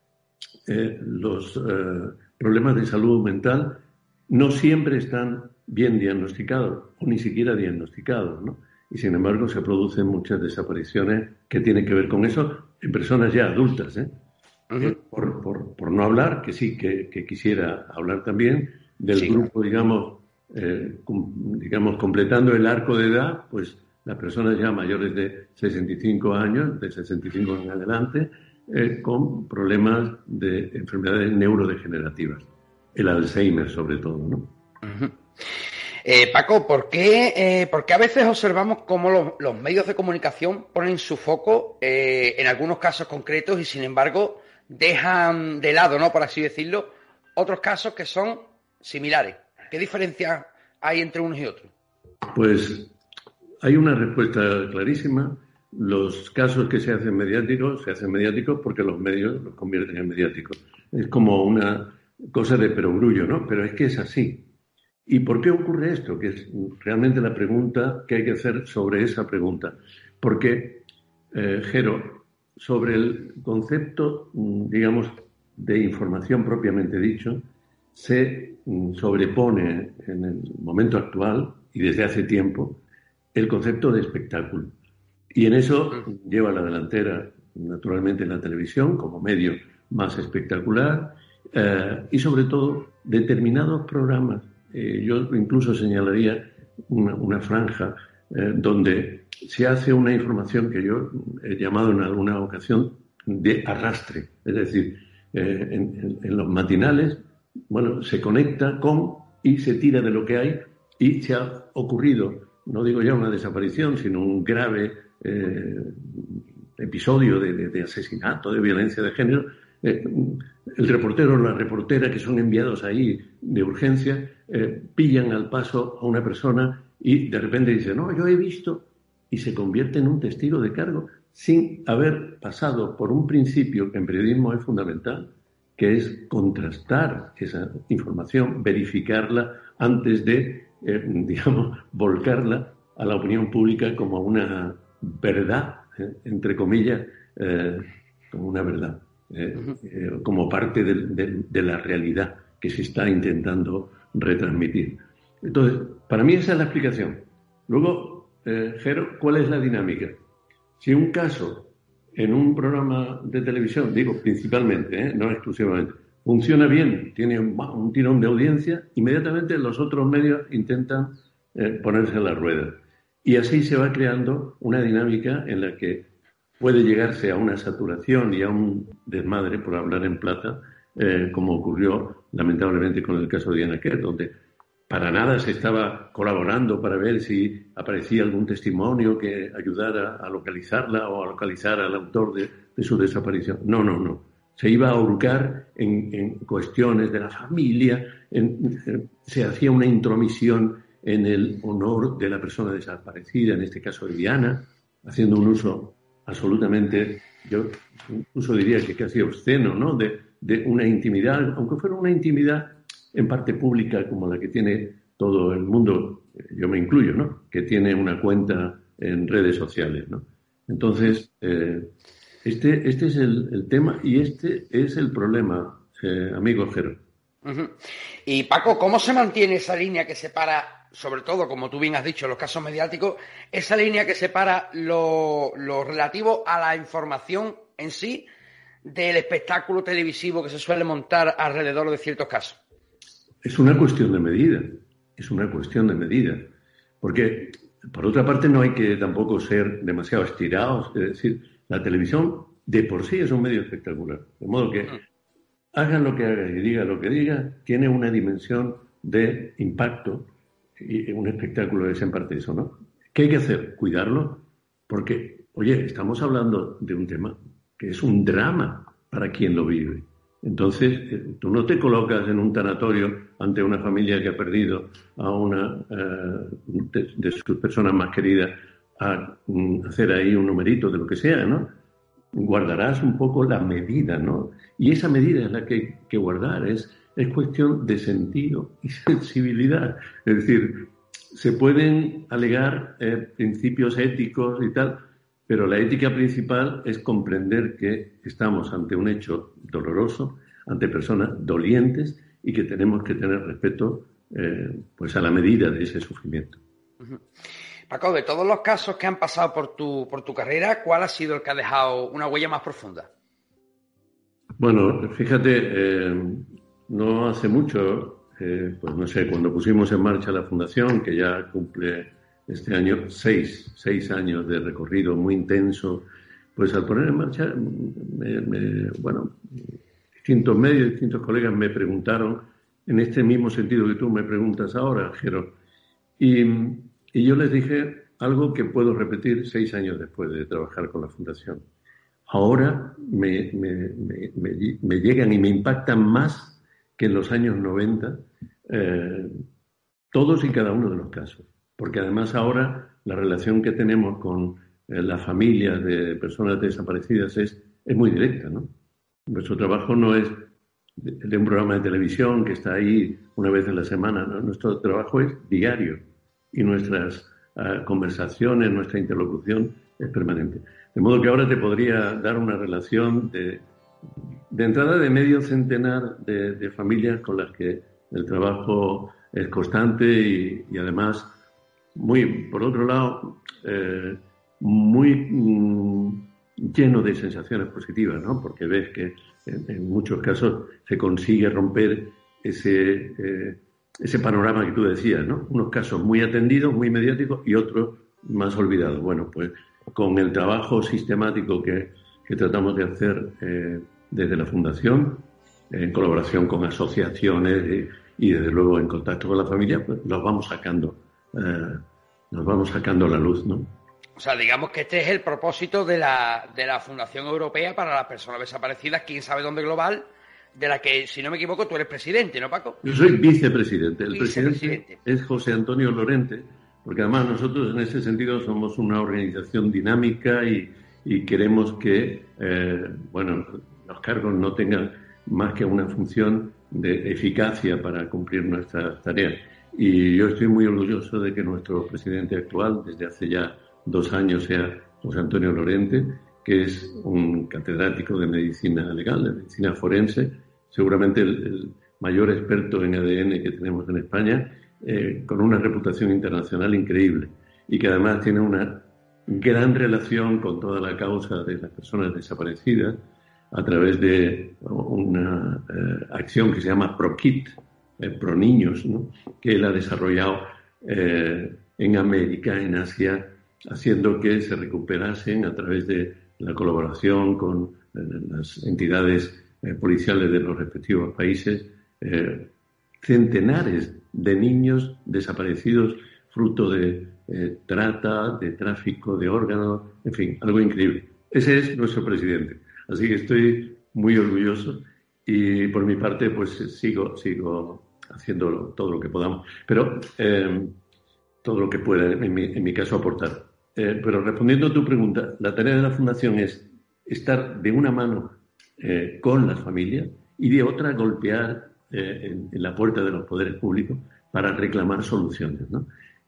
eh, los eh, problemas de salud mental no siempre están bien diagnosticados o ni siquiera diagnosticados, Y sin embargo se producen muchas desapariciones que tienen que ver con eso en personas ya adultas, ¿eh? Por, no hablar, que sí, que, quisiera hablar también del grupo, digamos, eh, digamos, completando el arco de edad, pues las personas ya mayores de 65 años, de 65 en adelante, eh, con problemas de enfermedades neurodegenerativas, el Alzheimer sobre todo, ¿no? Eh, Paco, ¿por qué, ¿por qué, a veces observamos cómo los, los, medios de comunicación ponen su foco en algunos casos concretos y, sin embargo, dejan de lado, ¿no? Por así decirlo, otros casos que son similares. ¿Qué diferencia hay entre unos y otros? Pues hay una respuesta clarísima. Los casos que se hacen mediáticos se hacen mediáticos porque los medios los convierten en mediáticos. Es como una cosa de perogrullo, ¿no? Pero es que es así. ¿Y por qué ocurre esto? Que es realmente la pregunta que hay que hacer sobre esa pregunta. Porque, eh, Jero, sobre el concepto, mm, digamos, de información propiamente dicho, se mm, sobrepone en el momento actual y desde hace tiempo el concepto de espectáculo. Y en eso lleva la delantera, naturalmente, la televisión como medio más espectacular eh, y, sobre todo, determinados programas. Eh, yo incluso señalaría una franja eh, donde se hace una información que yo he llamado en alguna ocasión de arrastre. Es decir, eh, en, los matinales, bueno, se conecta con y se tira de lo que hay y se ha ocurrido, no digo ya una desaparición, sino un grave eh, episodio de, asesinato, de violencia de género. el reportero o la reportera que son enviados ahí de urgencia pillan al paso a una persona y de repente dice, no, yo he visto, y se convierte en un testigo de cargo sin haber pasado por un principio que en periodismo es fundamental, que es contrastar esa información, verificarla antes de, eh, digamos, volcarla a la opinión pública como una verdad, eh, entre comillas, eh, como una verdad, como parte de la realidad que se está intentando retransmitir. Entonces, para mí esa es la explicación. Luego, eh, ¿cuál es la dinámica? Si un caso en un programa de televisión, digo principalmente, ¿eh? no exclusivamente, funciona bien, tiene un, tirón de audiencia, inmediatamente los otros medios intentan eh, ponerse a la rueda. Y así se va creando una dinámica en la que puede llegarse a una saturación y a un desmadre, por hablar en plata, como ocurrió lamentablemente con el caso de Diana Kerr, donde para nada se estaba colaborando para ver si aparecía algún testimonio que ayudara a localizarla o a localizar al autor de, su desaparición. No, no, no. se iba a ahorcar en, cuestiones de la familia, se hacía una intromisión en el honor de la persona desaparecida, en este caso de Diana, haciendo un uso absolutamente, yo incluso diría que casi obsceno, ¿no? De, de una intimidad, aunque fuera una intimidad en parte pública como la que tiene todo el mundo, yo me incluyo, ¿no? Que tiene una cuenta en redes sociales, ¿no? Entonces, eh, este, este es el, tema y este es el problema, eh, amigo Jero. Y Paco, ¿cómo se mantiene esa línea que separa, sobre todo, como tú bien has dicho, los casos mediáticos, esa línea que separa lo, lo relativo a la información en sí del espectáculo televisivo que se suele montar alrededor de ciertos casos? Es una cuestión de medida, es una cuestión de medida. Porque por otra parte, no hay que tampoco ser demasiado estirados. Es decir, la televisión de por sí es un medio espectacular. De modo que hagan lo que hagan y digan lo que digan, tiene una dimensión de impacto y un espectáculo es en parte eso, ¿no? ¿Qué hay que hacer? Cuidarlo, porque, oye, estamos hablando de un tema que es un drama para quien lo vive. Entonces, eh, tú no te colocas en un tanatorio ante una familia que ha perdido a una eh, de, sus personas más queridas a mm, hacer ahí un numerito de lo que sea, ¿no? Guardarás un poco la medida, ¿no? Y esa medida es la que hay que guardar, es, es cuestión de sentido y sensibilidad. Es decir, se pueden alegar eh, principios éticos y tal, pero la ética principal es comprender que estamos ante un hecho doloroso, ante personas dolientes y que tenemos que tener respeto eh, pues a la medida de ese sufrimiento. Paco, de todos los casos que han pasado por tu, por tu carrera, ¿cuál ha sido el que ha dejado una huella más profunda? Bueno, fíjate, eh, no hace mucho, eh, pues no sé, cuando pusimos en marcha la fundación, que ya cumple este año seis, seis años de recorrido muy intenso, pues al poner en marcha, bueno, distintos medios, distintos colegas me preguntaron en este mismo sentido que tú me preguntas ahora, Jero, y, y yo les dije algo que puedo repetir seis años después de trabajar con la Fundación. Ahora me, me, me, me llegan y me impactan más que en los años 90 eh, todos y cada uno de los casos porque además ahora la relación que tenemos con eh, las familias de personas desaparecidas es, es muy directa, ¿no? Nuestro trabajo no es de, un programa de televisión que está ahí una vez en la semana, ¿no? Nuestro trabajo es diario y nuestras ah, conversaciones, nuestra interlocución es permanente. De modo que ahora te podría dar una relación de, de entrada de medio centenar de, familias con las que el trabajo es constante y, y además muy, por otro lado, eh, muy mm, lleno de sensaciones positivas, ¿no? Porque ves que en, muchos casos se consigue romper ese, eh, ese panorama que tú decías, ¿no? Unos casos muy atendidos, muy mediáticos y otros más olvidados. Bueno, pues con el trabajo sistemático que, que tratamos de hacer eh, desde la Fundación, en colaboración con asociaciones y, desde luego en contacto con la familia, pues los vamos sacando eh, nos vamos sacando la luz, ¿no? O sea, digamos que este es el propósito de la, de la Fundación Europea para las Personas Desaparecidas, quién sabe dónde global, de la que, si no me equivoco, tú eres presidente, ¿no, Paco? Yo soy vicepresidente. El presidente es José Antonio Lorente, porque además nosotros en ese sentido somos una organización dinámica y, queremos que, eh, bueno, los cargos no tengan más que una función de eficacia para cumplir nuestras tareas. Y yo estoy muy orgulloso de que nuestro presidente actual, desde hace ya dos años, sea José Antonio Lorente, que es un catedrático de medicina legal, de medicina forense, seguramente el, mayor experto en ADN que tenemos en España, eh, con una reputación internacional increíble y que además tiene una gran relación con toda la causa de las personas desaparecidas a través de una eh, acción que se llama ProKit, eh, pro niños, que él ha desarrollado eh, en América, en Asia, haciendo que se recuperasen a través de la colaboración con eh, las entidades policiales de los respectivos países centenares de niños desaparecidos fruto de trata, de tráfico de órganos, en fin, algo increíble. Ese es nuestro presidente. Así que estoy muy orgulloso y por mi parte pues sigo, sigo haciendo todo lo que podamos, pero eh, todo lo que pueda en mi, caso aportar. Eh, pero respondiendo a tu pregunta, la tarea de la Fundación es estar de una mano eh, con las familias y de otra golpear en, en, la puerta de los poderes públicos para reclamar soluciones. ¿no?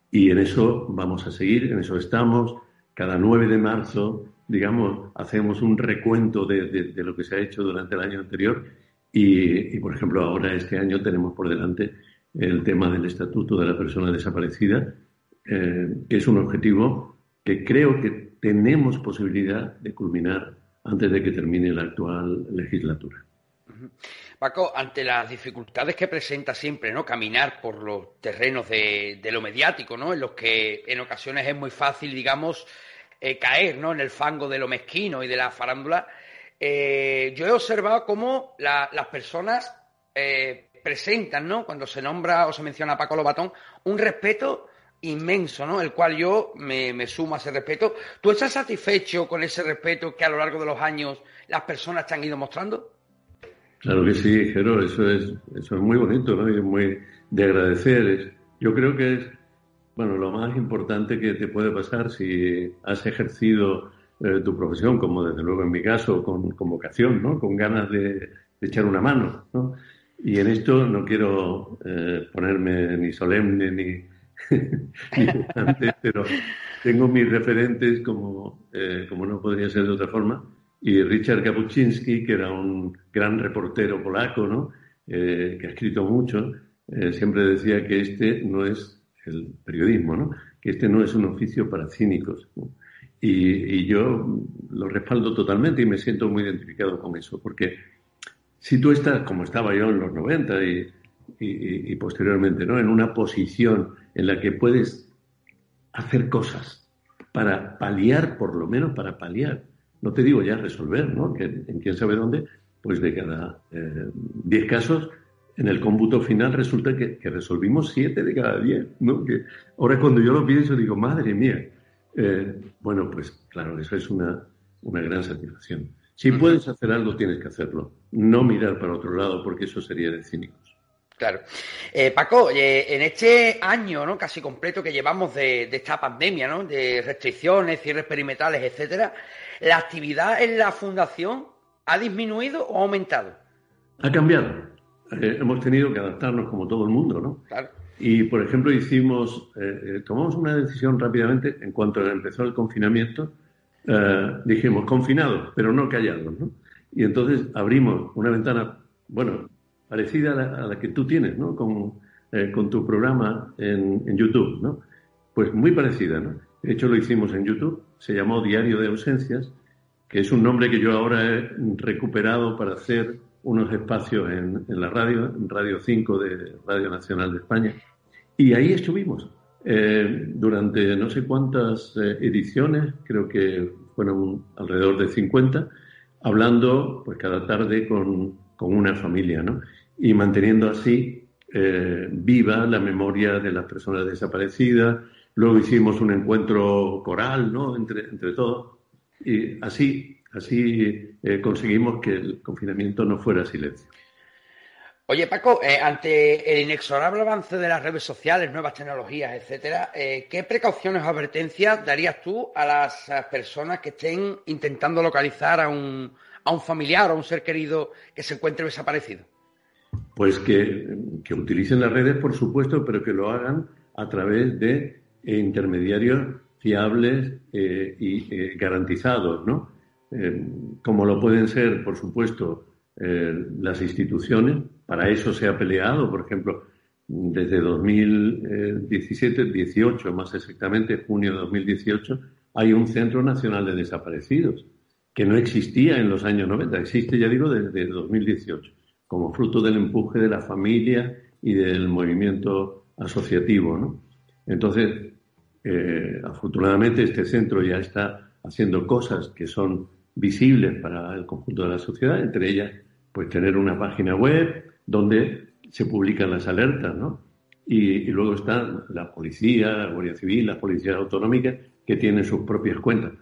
Y en eso vamos a seguir, en eso estamos. Cada 9 de marzo, digamos, hacemos un recuento de lo que se ha hecho durante el año anterior y, por ejemplo, ahora este año tenemos por delante el tema del Estatuto de la Persona Desaparecida, eh, que es un objetivo que creo que tenemos posibilidad de culminar antes de que termine la actual legislatura. Paco, ante las dificultades que presenta siempre, ¿no? Caminar por los terrenos de, de lo mediático, ¿no? En los que en ocasiones es muy fácil, digamos, eh, caer, ¿no? En el fango de lo mezquino y de la farándula. Eh, yo he observado cómo la, las personas eh, presentan, ¿no? Cuando se nombra o se menciona a Paco Lobatón, un respeto inmenso, ¿no? El cual yo me, me, sumo a ese respeto. ¿Tú estás satisfecho con ese respeto que a lo largo de los años las personas te han ido mostrando? Claro que sí, Jero, eso es, eso es muy bonito, ¿no? Y es muy de agradecer. Yo creo que es, bueno, lo más importante que te puede pasar si has ejercido eh, tu profesión, como desde luego en mi caso, con, con vocación, ¿no? Con ganas de, echar una mano, ¿no? Y en esto no quiero eh, ponerme ni solemne ni, ni pero tengo mis referentes como, eh, como no podría ser de otra forma y Richard Kapuczynski, que era un gran reportero polaco, ¿no? Que ha escrito mucho, siempre decía que este no es el periodismo, ¿no? que este no es un oficio para cínicos. Y, yo lo respaldo totalmente y me siento muy identificado con eso, porque si tú estás, como estaba yo en los 90 y, y, y posteriormente, ¿no? en una posición en la que puedes hacer cosas para paliar, por lo menos para paliar no te digo ya resolver, ¿no? Que en quién sabe dónde, pues de cada 10 eh, casos, en el cómputo final resulta que, que resolvimos 7 de cada 10, ¿no? Que ahora cuando yo lo pienso digo, madre mía. Eh, bueno, pues claro, eso es una, una gran satisfacción. Si puedes hacer algo, tienes que hacerlo. No mirar para otro lado, porque eso sería de cínicos. Claro. Eh, Paco, eh, en este año ¿no? casi completo que llevamos de, de, esta pandemia, ¿no? de restricciones, cierres perimetrales, etcétera, ¿la actividad en la fundación ha disminuido o ha aumentado? Ha cambiado. Eh, hemos tenido que adaptarnos como todo el mundo, ¿no? Claro. Y, por ejemplo, hicimos, eh, tomamos una decisión rápidamente en cuanto empezó el confinamiento. Eh, dijimos, confinados, pero no callados, ¿no? Y entonces abrimos una ventana, bueno, parecida a la, a la que tú tienes, ¿no? Con, eh, con tu programa en, en, YouTube, ¿no? Pues muy parecida, ¿no? De hecho, lo hicimos en YouTube, se llamó Diario de Ausencias, que es un nombre que yo ahora he recuperado para hacer unos espacios en, en la radio, en Radio 5 de Radio Nacional de España. Y ahí estuvimos eh, durante no sé cuántas eh, ediciones, creo que fueron alrededor de 50, hablando pues cada tarde con, con una familia, ¿no? Y manteniendo así eh, viva la memoria de las personas desaparecidas. Luego hicimos un encuentro coral, ¿no? Entre, entre todos. Y así, así conseguimos que el confinamiento no fuera silencio. Oye, Paco, eh, ante el inexorable avance de las redes sociales, nuevas tecnologías, etcétera, eh, ¿qué precauciones o advertencias darías tú a las personas que estén intentando localizar a un, a un familiar o a un ser querido que se encuentre desaparecido? Pues que, que, utilicen las redes, por supuesto, pero que lo hagan a través de intermediarios fiables eh, y garantizados, ¿no? Como lo pueden ser, por supuesto, las instituciones. Para eso se ha peleado, por ejemplo, desde 2017-18, más exactamente, junio de 2018, hay un Centro Nacional de Desaparecidos que no existía en los años 90, existe, ya digo, desde 2018 como fruto del empuje de la familia y del movimiento asociativo. Entonces, eh, afortunadamente este centro ya está haciendo cosas que son visibles para el conjunto de la sociedad, entre ellas, pues tener una página web donde se publican las alertas, ¿no? Y, y luego está la policía, la Guardia Civil, las policías autonómicas que tienen sus propias cuentas.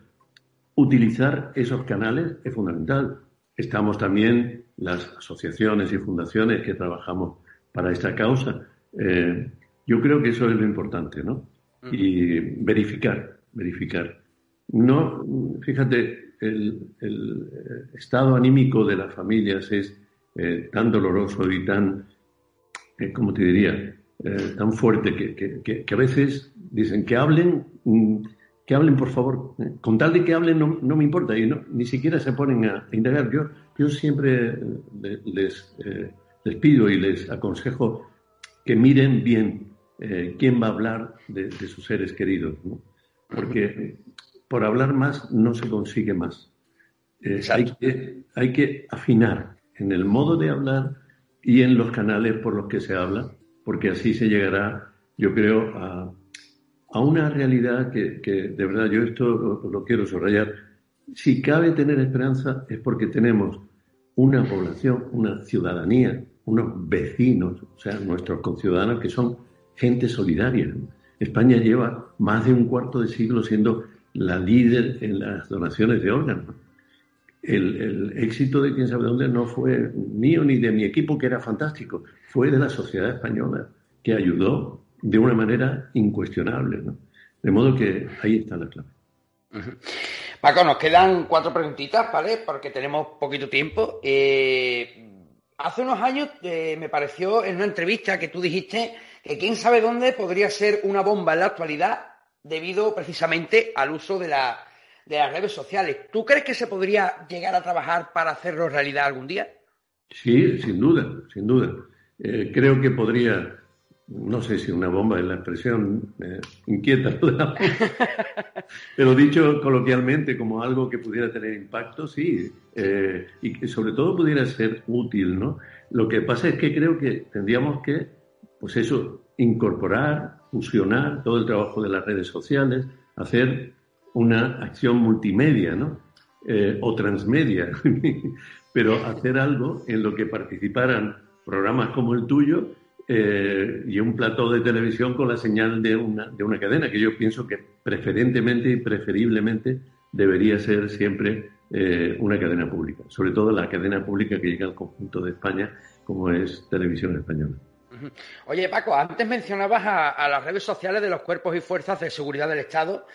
Utilizar esos canales es fundamental estamos también las asociaciones y fundaciones que trabajamos para esta causa. Eh, yo creo que eso es lo importante, ¿no? Y verificar, verificar. No, fíjate, el, estado anímico de las familias es eh, tan doloroso y tan, eh, ¿cómo te diría? tan fuerte que, a veces dicen que hablen, mm, que hablen por favor. Con tal de que hablen no, me importa y no, ni siquiera se ponen a, indagar. Yo, yo siempre les, les pido y les aconsejo que miren bien eh, quién va a hablar de, sus seres queridos, ¿no? porque por hablar más no se consigue más. Eh, hay, que, hay que afinar en el modo de hablar y en los canales por los que se habla, porque así se llegará, yo creo, a, una realidad que, que, de verdad yo esto lo, lo quiero subrayar. Si cabe tener esperanza es porque tenemos una población, una ciudadanía, unos vecinos, o sea, nuestros conciudadanos que son gente solidaria. España lleva más de un cuarto de siglo siendo la líder en las donaciones de órganos. El, éxito de quién sabe dónde no fue mío ni de mi equipo, que era fantástico, fue de la sociedad española, que ayudó de una manera incuestionable. De modo que ahí está la clave. Paco, nos quedan cuatro preguntitas, ¿vale? Porque tenemos poquito tiempo. Eh, hace unos años eh, me pareció en una entrevista que tú dijiste que quién sabe dónde podría ser una bomba en la actualidad debido precisamente al uso de, las redes sociales. ¿Tú crees que se podría llegar a trabajar para hacerlo realidad algún día? Sí, sin duda, sin duda. Eh, creo que podría, no sé si una bomba es la expresión eh, inquieta, pero dicho coloquialmente como algo que pudiera tener impacto, sí, eh, y que sobre todo pudiera ser útil, ¿no? Lo que pasa es que creo que tendríamos que pues eso, incorporar, fusionar todo el trabajo de las redes sociales, hacer una acción multimedia, ¿no? Eh, o transmedia, pero hacer algo en lo que participaran programas como el tuyo eh, y un plató de televisión con la señal de una, de una cadena, que yo pienso que preferentemente y preferiblemente debería ser siempre eh, una cadena pública, sobre todo la cadena pública que llega al conjunto de España, como es Televisión Española. Oye, Paco, antes mencionabas a, las redes sociales de los cuerpos y fuerzas de seguridad del Estado,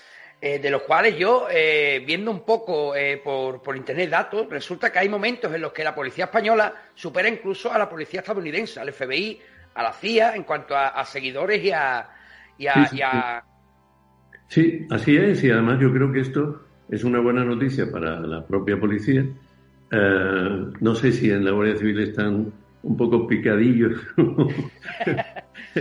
eh, de los cuales yo, eh, viendo un poco eh, por, por, internet datos, resulta que hay momentos en los que la policía española supera incluso a la policía estadounidense, al FBI, a la CIA, en cuanto a, seguidores y a... sí, así es, y además yo creo que esto es una buena noticia para la propia policía. no sé si en la Guardia Civil están un poco picadillos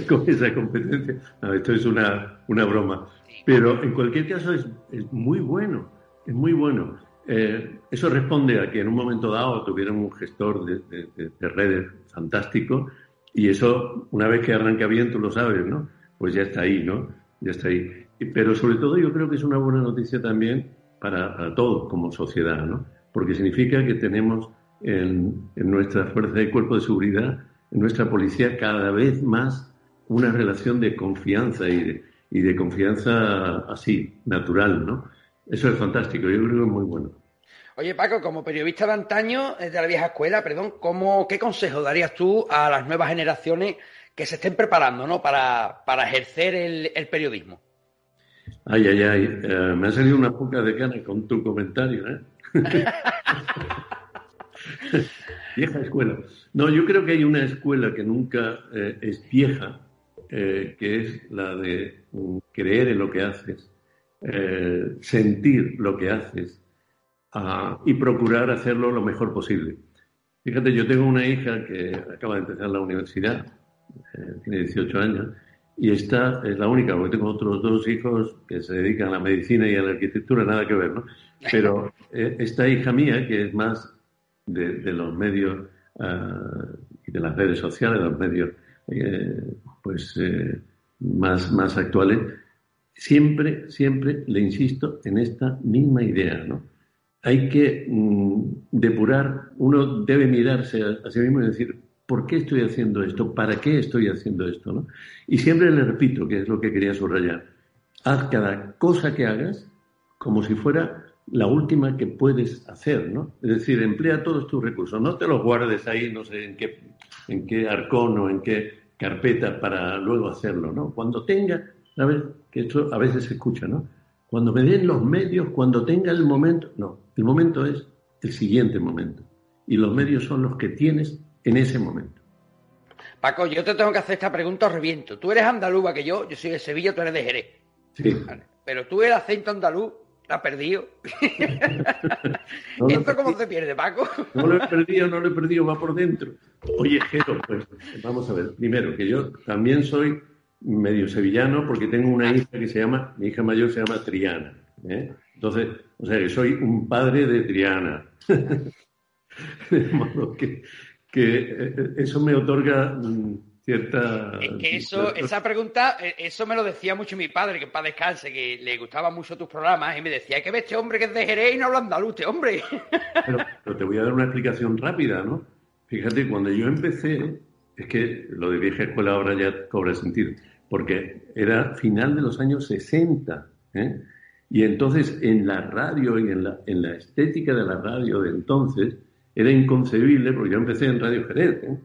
con esa competencia. esto es una, una, broma. Pero en cualquier caso es, es muy bueno, es muy bueno. Eh, eso responde a que en un momento dado tuvieron un gestor de, de, redes fantástico y eso, una vez que arranca bien, tú lo sabes, ¿no? Pues ya está ahí, ¿no? Ya está ahí. Pero sobre todo yo creo que es una buena noticia también para, todos como sociedad, ¿no? Porque significa que tenemos en, nuestra fuerza de cuerpo de seguridad, en nuestra policía, cada vez más una relación de confianza y de, y de confianza así, natural, ¿no? Eso es fantástico, yo creo que es muy bueno. Oye, Paco, como periodista de antaño, de la vieja escuela, perdón, ¿cómo, ¿qué consejo darías tú a las nuevas generaciones que se estén preparando ¿no? para, para ejercer el, el, periodismo? Ay, ay, ay, eh, me ha salido una poca de ganas con tu comentario, ¿eh? vieja escuela. No, yo creo que hay una escuela que nunca eh, es vieja, eh, que es la de mm, creer en lo que haces, eh, sentir lo que haces ah, y procurar hacerlo lo mejor posible. Fíjate, yo tengo una hija que acaba de empezar la universidad, tiene 18 años, y esta es la única, porque tengo otros dos hijos que se dedican a la medicina y a la arquitectura, nada que ver, ¿no? Pero esta hija mía, que es más de, los medios ah, y de las redes sociales, los medios eh, pues eh, más, más actuales, siempre, siempre le insisto en esta misma idea, ¿no? Hay que mm, depurar, uno debe mirarse a, sí mismo y decir, ¿por qué estoy haciendo esto? ¿Para qué estoy haciendo esto? ¿no? Y siempre le repito, que es lo que quería subrayar, haz cada cosa que hagas como si fuera la última que puedes hacer, ¿no? Es decir, emplea todos tus recursos, no te los guardes ahí, no sé en qué, en qué arcón o en qué carpeta para luego hacerlo, ¿no? Cuando tenga, ¿sabes? Que esto a veces se escucha, ¿no? Cuando me den los medios, cuando tenga el momento, no, el momento es el siguiente momento. Y los medios son los que tienes en ese momento. Paco, yo te tengo que hacer esta pregunta reviento. Tú eres andaluz que yo, yo soy de Sevilla, tú eres de Jerez. Sí. Pero tú el acento andaluz ¿Lo has perdido? ¿Esto cómo se pierde, Paco? no lo he perdido, no lo he perdido, va por dentro. Oye, Jero, pues vamos a ver. Primero, que yo también soy medio sevillano porque tengo una hija que se llama, mi hija mayor se llama Triana. ¿eh? Entonces, o sea, que soy un padre de Triana. de modo que, que eh, eso me otorga cierta... que eso, esa pregunta, eh, eso me lo decía mucho mi padre, que para descanse, que le gustaban mucho tus programas, y me decía, hay que ver este hombre que es de Jerez y no habla andaluz, este hombre. Pero, pero, te voy a dar una explicación rápida, ¿no? Fíjate, cuando yo empecé, es que lo de vieja escuela ahora ya cobra sentido, porque era final de los años 60, ¿eh? Y entonces en la radio y en la, en la estética de la radio de entonces era inconcebible, porque yo empecé en Radio Jerez, ¿eh?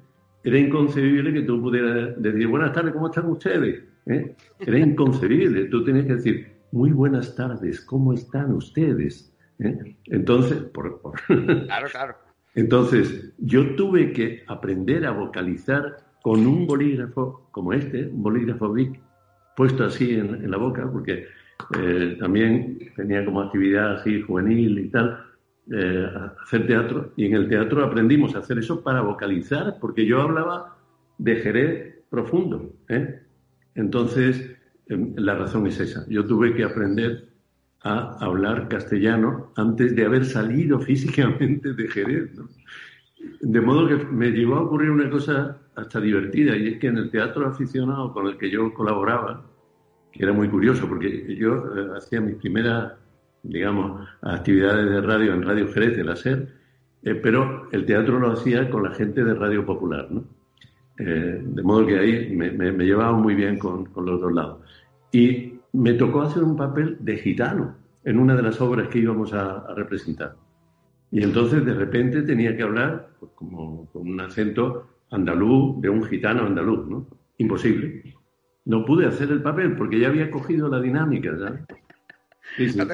Era inconcebible que tú pudieras decir, buenas tardes, ¿cómo están ustedes? ¿Eh? Era inconcebible. Tú tenías que decir, muy buenas tardes, ¿cómo están ustedes? ¿Eh? Entonces, por, Claro, claro. Entonces, yo tuve que aprender a vocalizar con un bolígrafo como este, un bolígrafo Vic, puesto así en, la boca, porque eh, también tenía como actividad así juvenil y tal, eh, hacer teatro y en el teatro aprendimos a hacer eso para vocalizar, porque yo hablaba de Jerez profundo. ¿eh? Entonces, em, la razón es esa. Yo tuve que aprender a hablar castellano antes de haber salido físicamente de Jerez. De modo que me llevó a ocurrir una cosa hasta divertida, y es que en el teatro aficionado con el que yo colaboraba, que era muy curioso, porque yo eh, hacía mis primeras digamos, actividades de radio en Radio Jerez la SER, eh, pero el teatro lo hacía con la gente de Radio Popular, ¿no? Eh, de modo que ahí me, llevaba muy bien con, los dos lados. Y me tocó hacer un papel de gitano en una de las obras que íbamos a, representar. Y entonces de repente tenía que hablar pues, como con un acento andaluz de un gitano andaluz, ¿no? Imposible. No pude hacer el papel porque ya había cogido la dinámica, ¿sabes? No,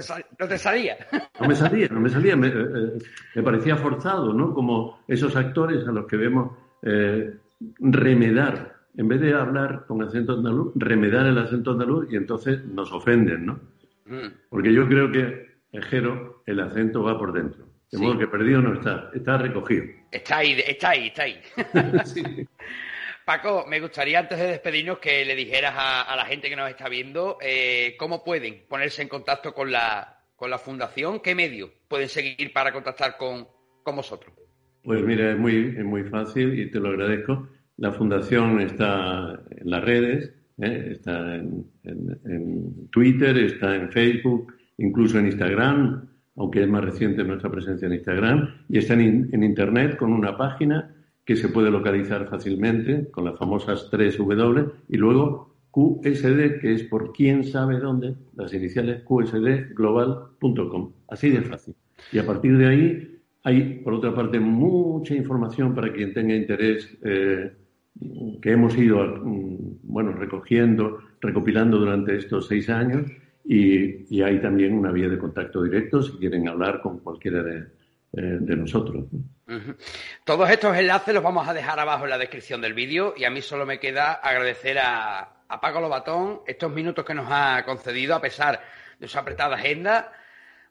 te salía. No me salía, no me salía. Me, eh, me, parecía forzado, ¿no? Como esos actores a los que vemos eh, remedar, en vez de hablar con acento andaluz, remedar el acento andaluz y entonces nos ofenden, ¿no? Mm. Porque yo creo que, Ejero, el acento va por dentro. De modo que perdido no está, está recogido. Está ahí, está ahí, está ahí. Paco, me gustaría antes de despedirnos que le dijeras a, la gente que nos está viendo eh, cómo pueden ponerse en contacto con la, con la fundación, qué medios pueden seguir para contactar con, vosotros. Pues mira, es muy, es muy fácil y te lo agradezco. La fundación está en las redes, ¿eh? está en, Twitter, está en Facebook, incluso en Instagram, aunque es más reciente nuestra presencia en Instagram, y está en Internet con una página que se puede localizar fácilmente con las famosas 3 W y luego QSD, que es por quién sabe dónde, las iniciales qsdglobal.com. Así de fácil. Y a partir de ahí hay, por otra parte, mucha información para quien tenga interés eh, que hemos ido mm, bueno, recogiendo, recopilando durante estos seis años y, y hay también una vía de contacto directo si quieren hablar con cualquiera de, de nosotros. Todos estos enlaces los vamos a dejar abajo en la descripción del vídeo y a mí solo me queda agradecer a, Paco Lobatón estos minutos que nos ha concedido a pesar de su apretada agenda.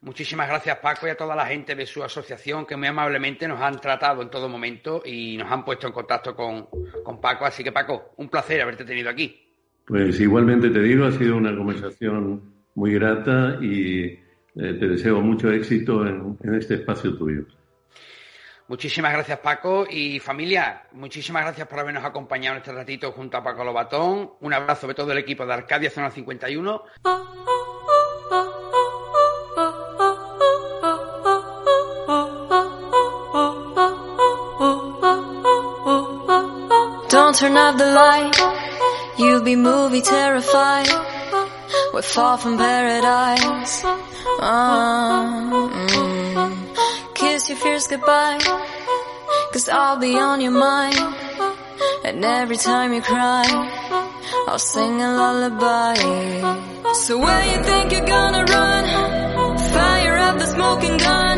Muchísimas gracias Paco y a toda la gente de su asociación que muy amablemente nos han tratado en todo momento y nos han puesto en contacto con, con Paco. Así que Paco, un placer haberte tenido aquí. Pues igualmente te digo, ha sido una conversación muy grata y eh, te deseo mucho éxito en, este espacio tuyo. Muchísimas gracias Paco y familia, muchísimas gracias por habernos acompañado en este ratito junto a Paco Lobatón. Un abrazo de todo el equipo de Arcadia Zona 51. Don't turn out the light, you'll be movie terrified. We're far from paradise. Uh, mm. Kiss your fears goodbye. Cause I'll be on your mind. And every time you cry, I'll sing a lullaby. So where you think you're gonna run? Fire up the smoking gun.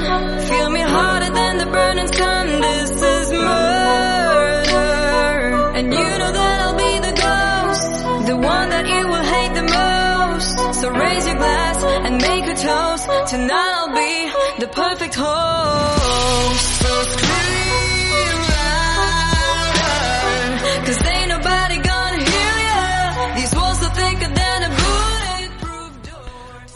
Feel me harder than the burning sun. This is murder. And you know that I'll be the ghost. The one that Tonight be the perfect.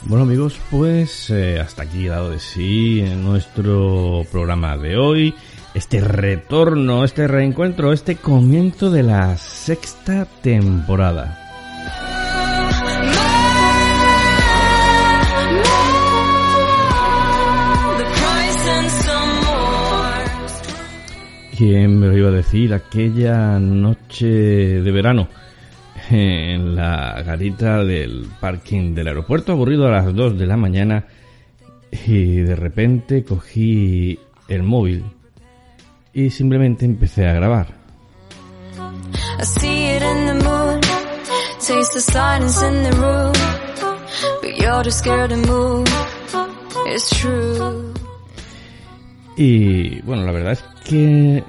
Bueno amigos, pues eh, hasta aquí dado de sí en nuestro programa de hoy. Este retorno, este reencuentro, este comienzo de la sexta temporada. ¿Quién me lo iba a decir? Aquella noche de verano en la garita del parking del aeropuerto, aburrido a las 2 de la mañana y de repente cogí el móvil y simplemente empecé a grabar. Y bueno, la verdad es que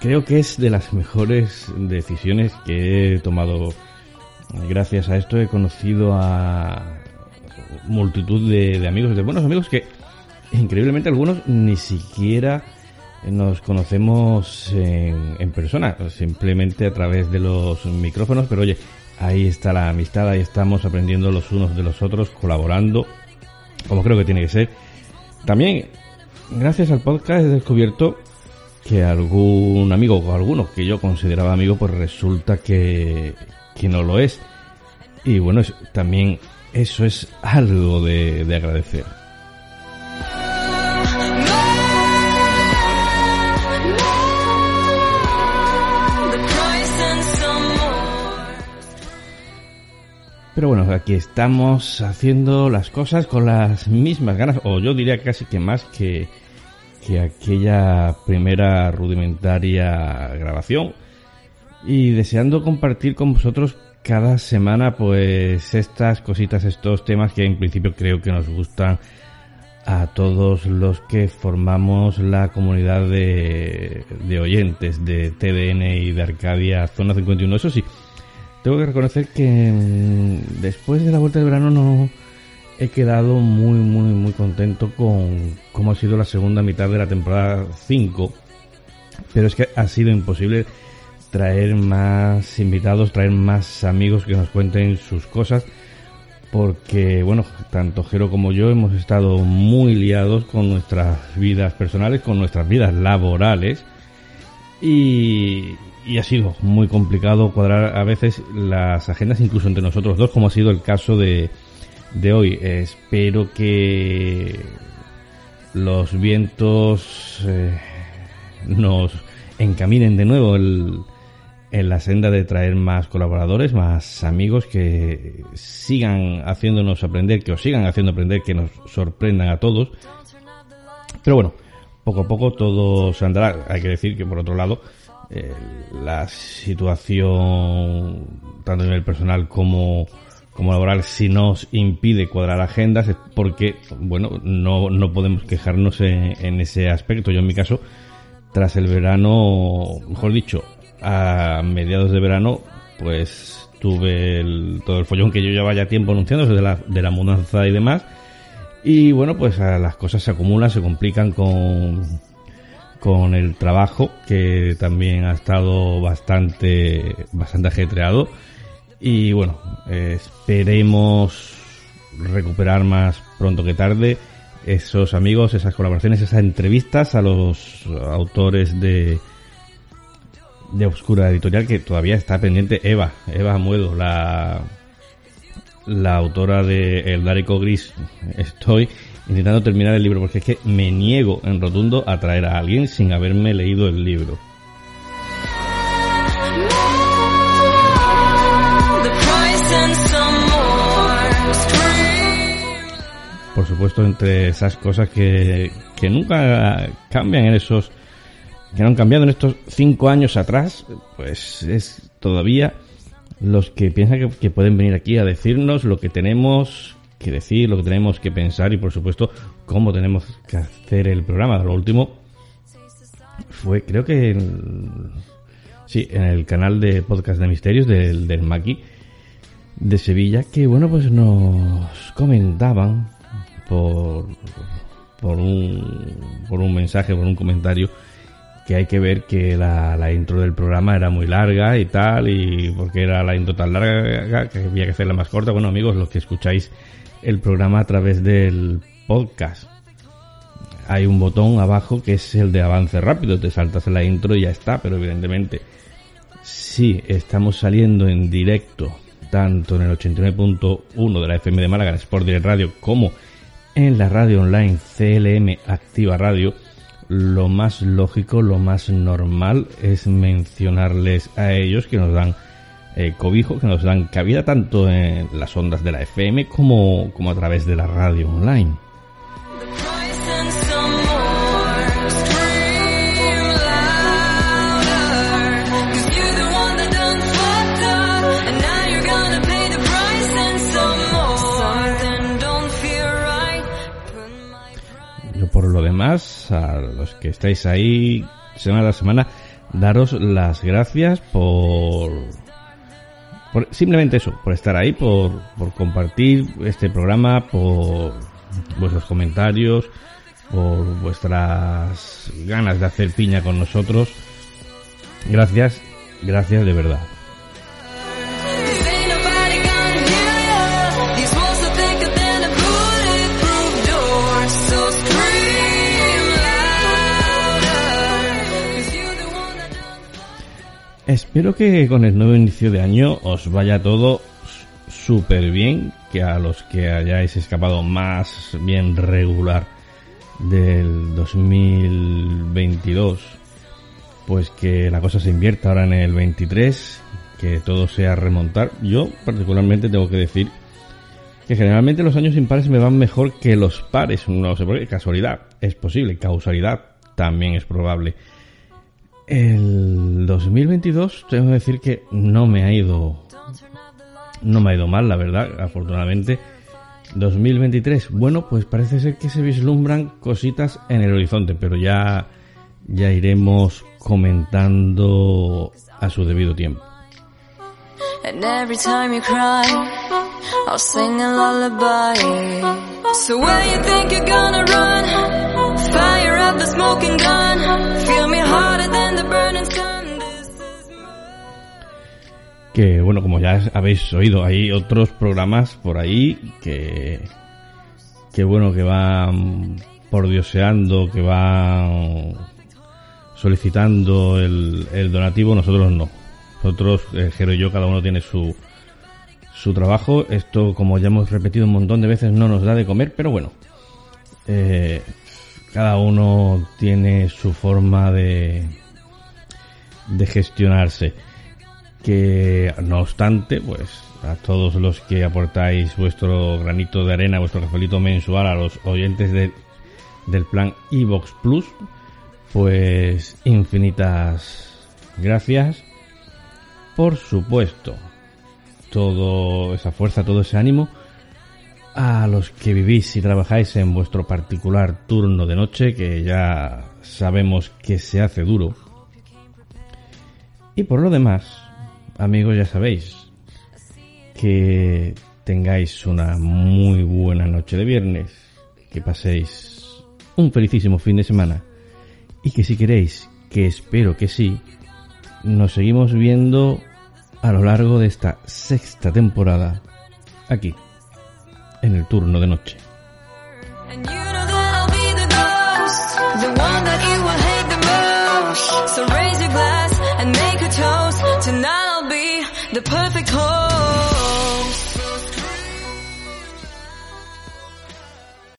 creo que es de las mejores decisiones que he tomado. Gracias a esto he conocido a multitud de, de amigos, de buenos amigos que increíblemente algunos ni siquiera nos conocemos en, en persona, simplemente a través de los micrófonos, pero oye, ahí está la amistad, ahí estamos aprendiendo los unos de los otros, colaborando, como creo que tiene que ser. También, gracias al podcast he descubierto que algún amigo o alguno que yo consideraba amigo, pues resulta que, que no lo es. Y bueno, también eso es algo de, de agradecer. Pero bueno, aquí estamos haciendo las cosas con las mismas ganas, o yo diría casi que más que, que aquella primera rudimentaria grabación. Y deseando compartir con vosotros cada semana pues estas cositas, estos temas que en principio creo que nos gustan a todos los que formamos la comunidad de, de oyentes de TDN y de Arcadia Zona 51. Eso sí, tengo que reconocer que mm, después de la vuelta de verano no he quedado muy, muy, muy contento con cómo ha sido la segunda mitad de la temporada 5. Pero es que ha sido imposible traer más invitados, traer más amigos que nos cuenten sus cosas. Porque, bueno, tanto Jero como yo hemos estado muy liados con nuestras vidas personales, con nuestras vidas laborales. Y, y ha sido muy complicado cuadrar a veces las agendas incluso entre nosotros dos, como ha sido el caso de, de hoy. espero que los vientos eh, nos encaminen de nuevo el- en la senda de traer más colaboradores, más amigos que sigan haciéndonos aprender, que os sigan haciendo aprender, que nos sorprendan a todos. Pero bueno, poco a poco todo se andará. Hay que decir que por otro lado, eh, la situación, tanto a nivel personal como, como laboral, si nos impide cuadrar agendas, es porque, bueno, no, no podemos quejarnos en, ese aspecto. Yo en mi caso, tras el verano, mejor dicho, a mediados de verano, pues tuve el- todo el follón que yo llevaba ya tiempo anunciando de la, de la mudanza y demás. Y bueno, pues las cosas se acumulan, se complican con, con el trabajo, que también ha estado bastante, bastante ajetreado. Y bueno, esperemos recuperar más pronto que tarde esos amigos, esas colaboraciones, esas entrevistas a los autores de, de Obscura Editorial que todavía está pendiente Eva, Eva Muedo, la, la autora de El Dárico Gris. Estoy intentando terminar el libro porque es que me niego en rotundo a traer a alguien sin haberme leído el libro. Por supuesto, entre esas cosas que, que nunca cambian en esos, que no han cambiado en estos cinco años atrás, pues es todavía los que piensan que, que pueden venir aquí a decirnos lo que tenemos que decir, lo que tenemos que pensar y, por supuesto, cómo tenemos que hacer el programa. Lo último fue, creo que, en, sí, en el canal de podcast de misterios del, del Maki de Sevilla, que, bueno, pues nos comentaban por, por, un, por un mensaje, por un comentario, que hay que ver que la, la, intro del programa era muy larga y tal, y porque era la intro tan larga que había que hacerla más corta. Bueno, amigos, los que escucháis el programa a través del podcast, hay un botón abajo que es el de avance rápido, te saltas la intro y ya está, pero evidentemente si estamos saliendo en directo tanto en el 89.1 de la FM de Málaga, Sport Direct Radio, como en la radio online CLM Activa Radio, lo más lógico, lo más normal es mencionarles a ellos que nos dan eh, cobijo, que nos dan cabida tanto en las ondas de la FM como, como a través de la radio online. por lo demás, a los que estáis ahí semana a semana, daros las gracias por, por simplemente eso, por estar ahí, por, por compartir este programa, por vuestros comentarios, por vuestras ganas de hacer piña con nosotros. Gracias, gracias de verdad. Espero que con el nuevo inicio de año os vaya todo súper bien, que a los que hayáis escapado más bien regular del 2022, pues que la cosa se invierta ahora en el 23, que todo sea remontar. Yo particularmente tengo que decir que generalmente los años impares me van mejor que los pares, no sé por qué, casualidad, es posible, causalidad también es probable. El 2022 tengo que decir que no me ha ido no me ha ido mal, la verdad, afortunadamente. 2023, bueno, pues parece ser que se vislumbran cositas en el horizonte, pero ya ya iremos comentando a su debido tiempo. Que bueno, como ya habéis oído, hay otros programas por ahí que que bueno, que van por dioseando, que van solicitando el, el donativo, nosotros no nosotros, eh, Jero y yo, cada uno tiene su, su trabajo. Esto, como ya hemos repetido un montón de veces, no nos da de comer, pero bueno. Eh, cada uno tiene su forma de, de gestionarse. Que, no obstante, pues a todos los que aportáis vuestro granito de arena, vuestro cafelito mensual a los oyentes de, del plan Evox Plus, pues infinitas gracias por supuesto, toda esa fuerza, todo ese ánimo a los que vivís y trabajáis en vuestro particular turno de noche, que ya sabemos que se hace duro. Y por lo demás, amigos, ya sabéis que tengáis una muy buena noche de viernes, que paséis un felicísimo fin de semana y que si queréis, que espero que sí, nos seguimos viendo a lo largo de esta sexta temporada aquí, en el turno de noche. Perfect host.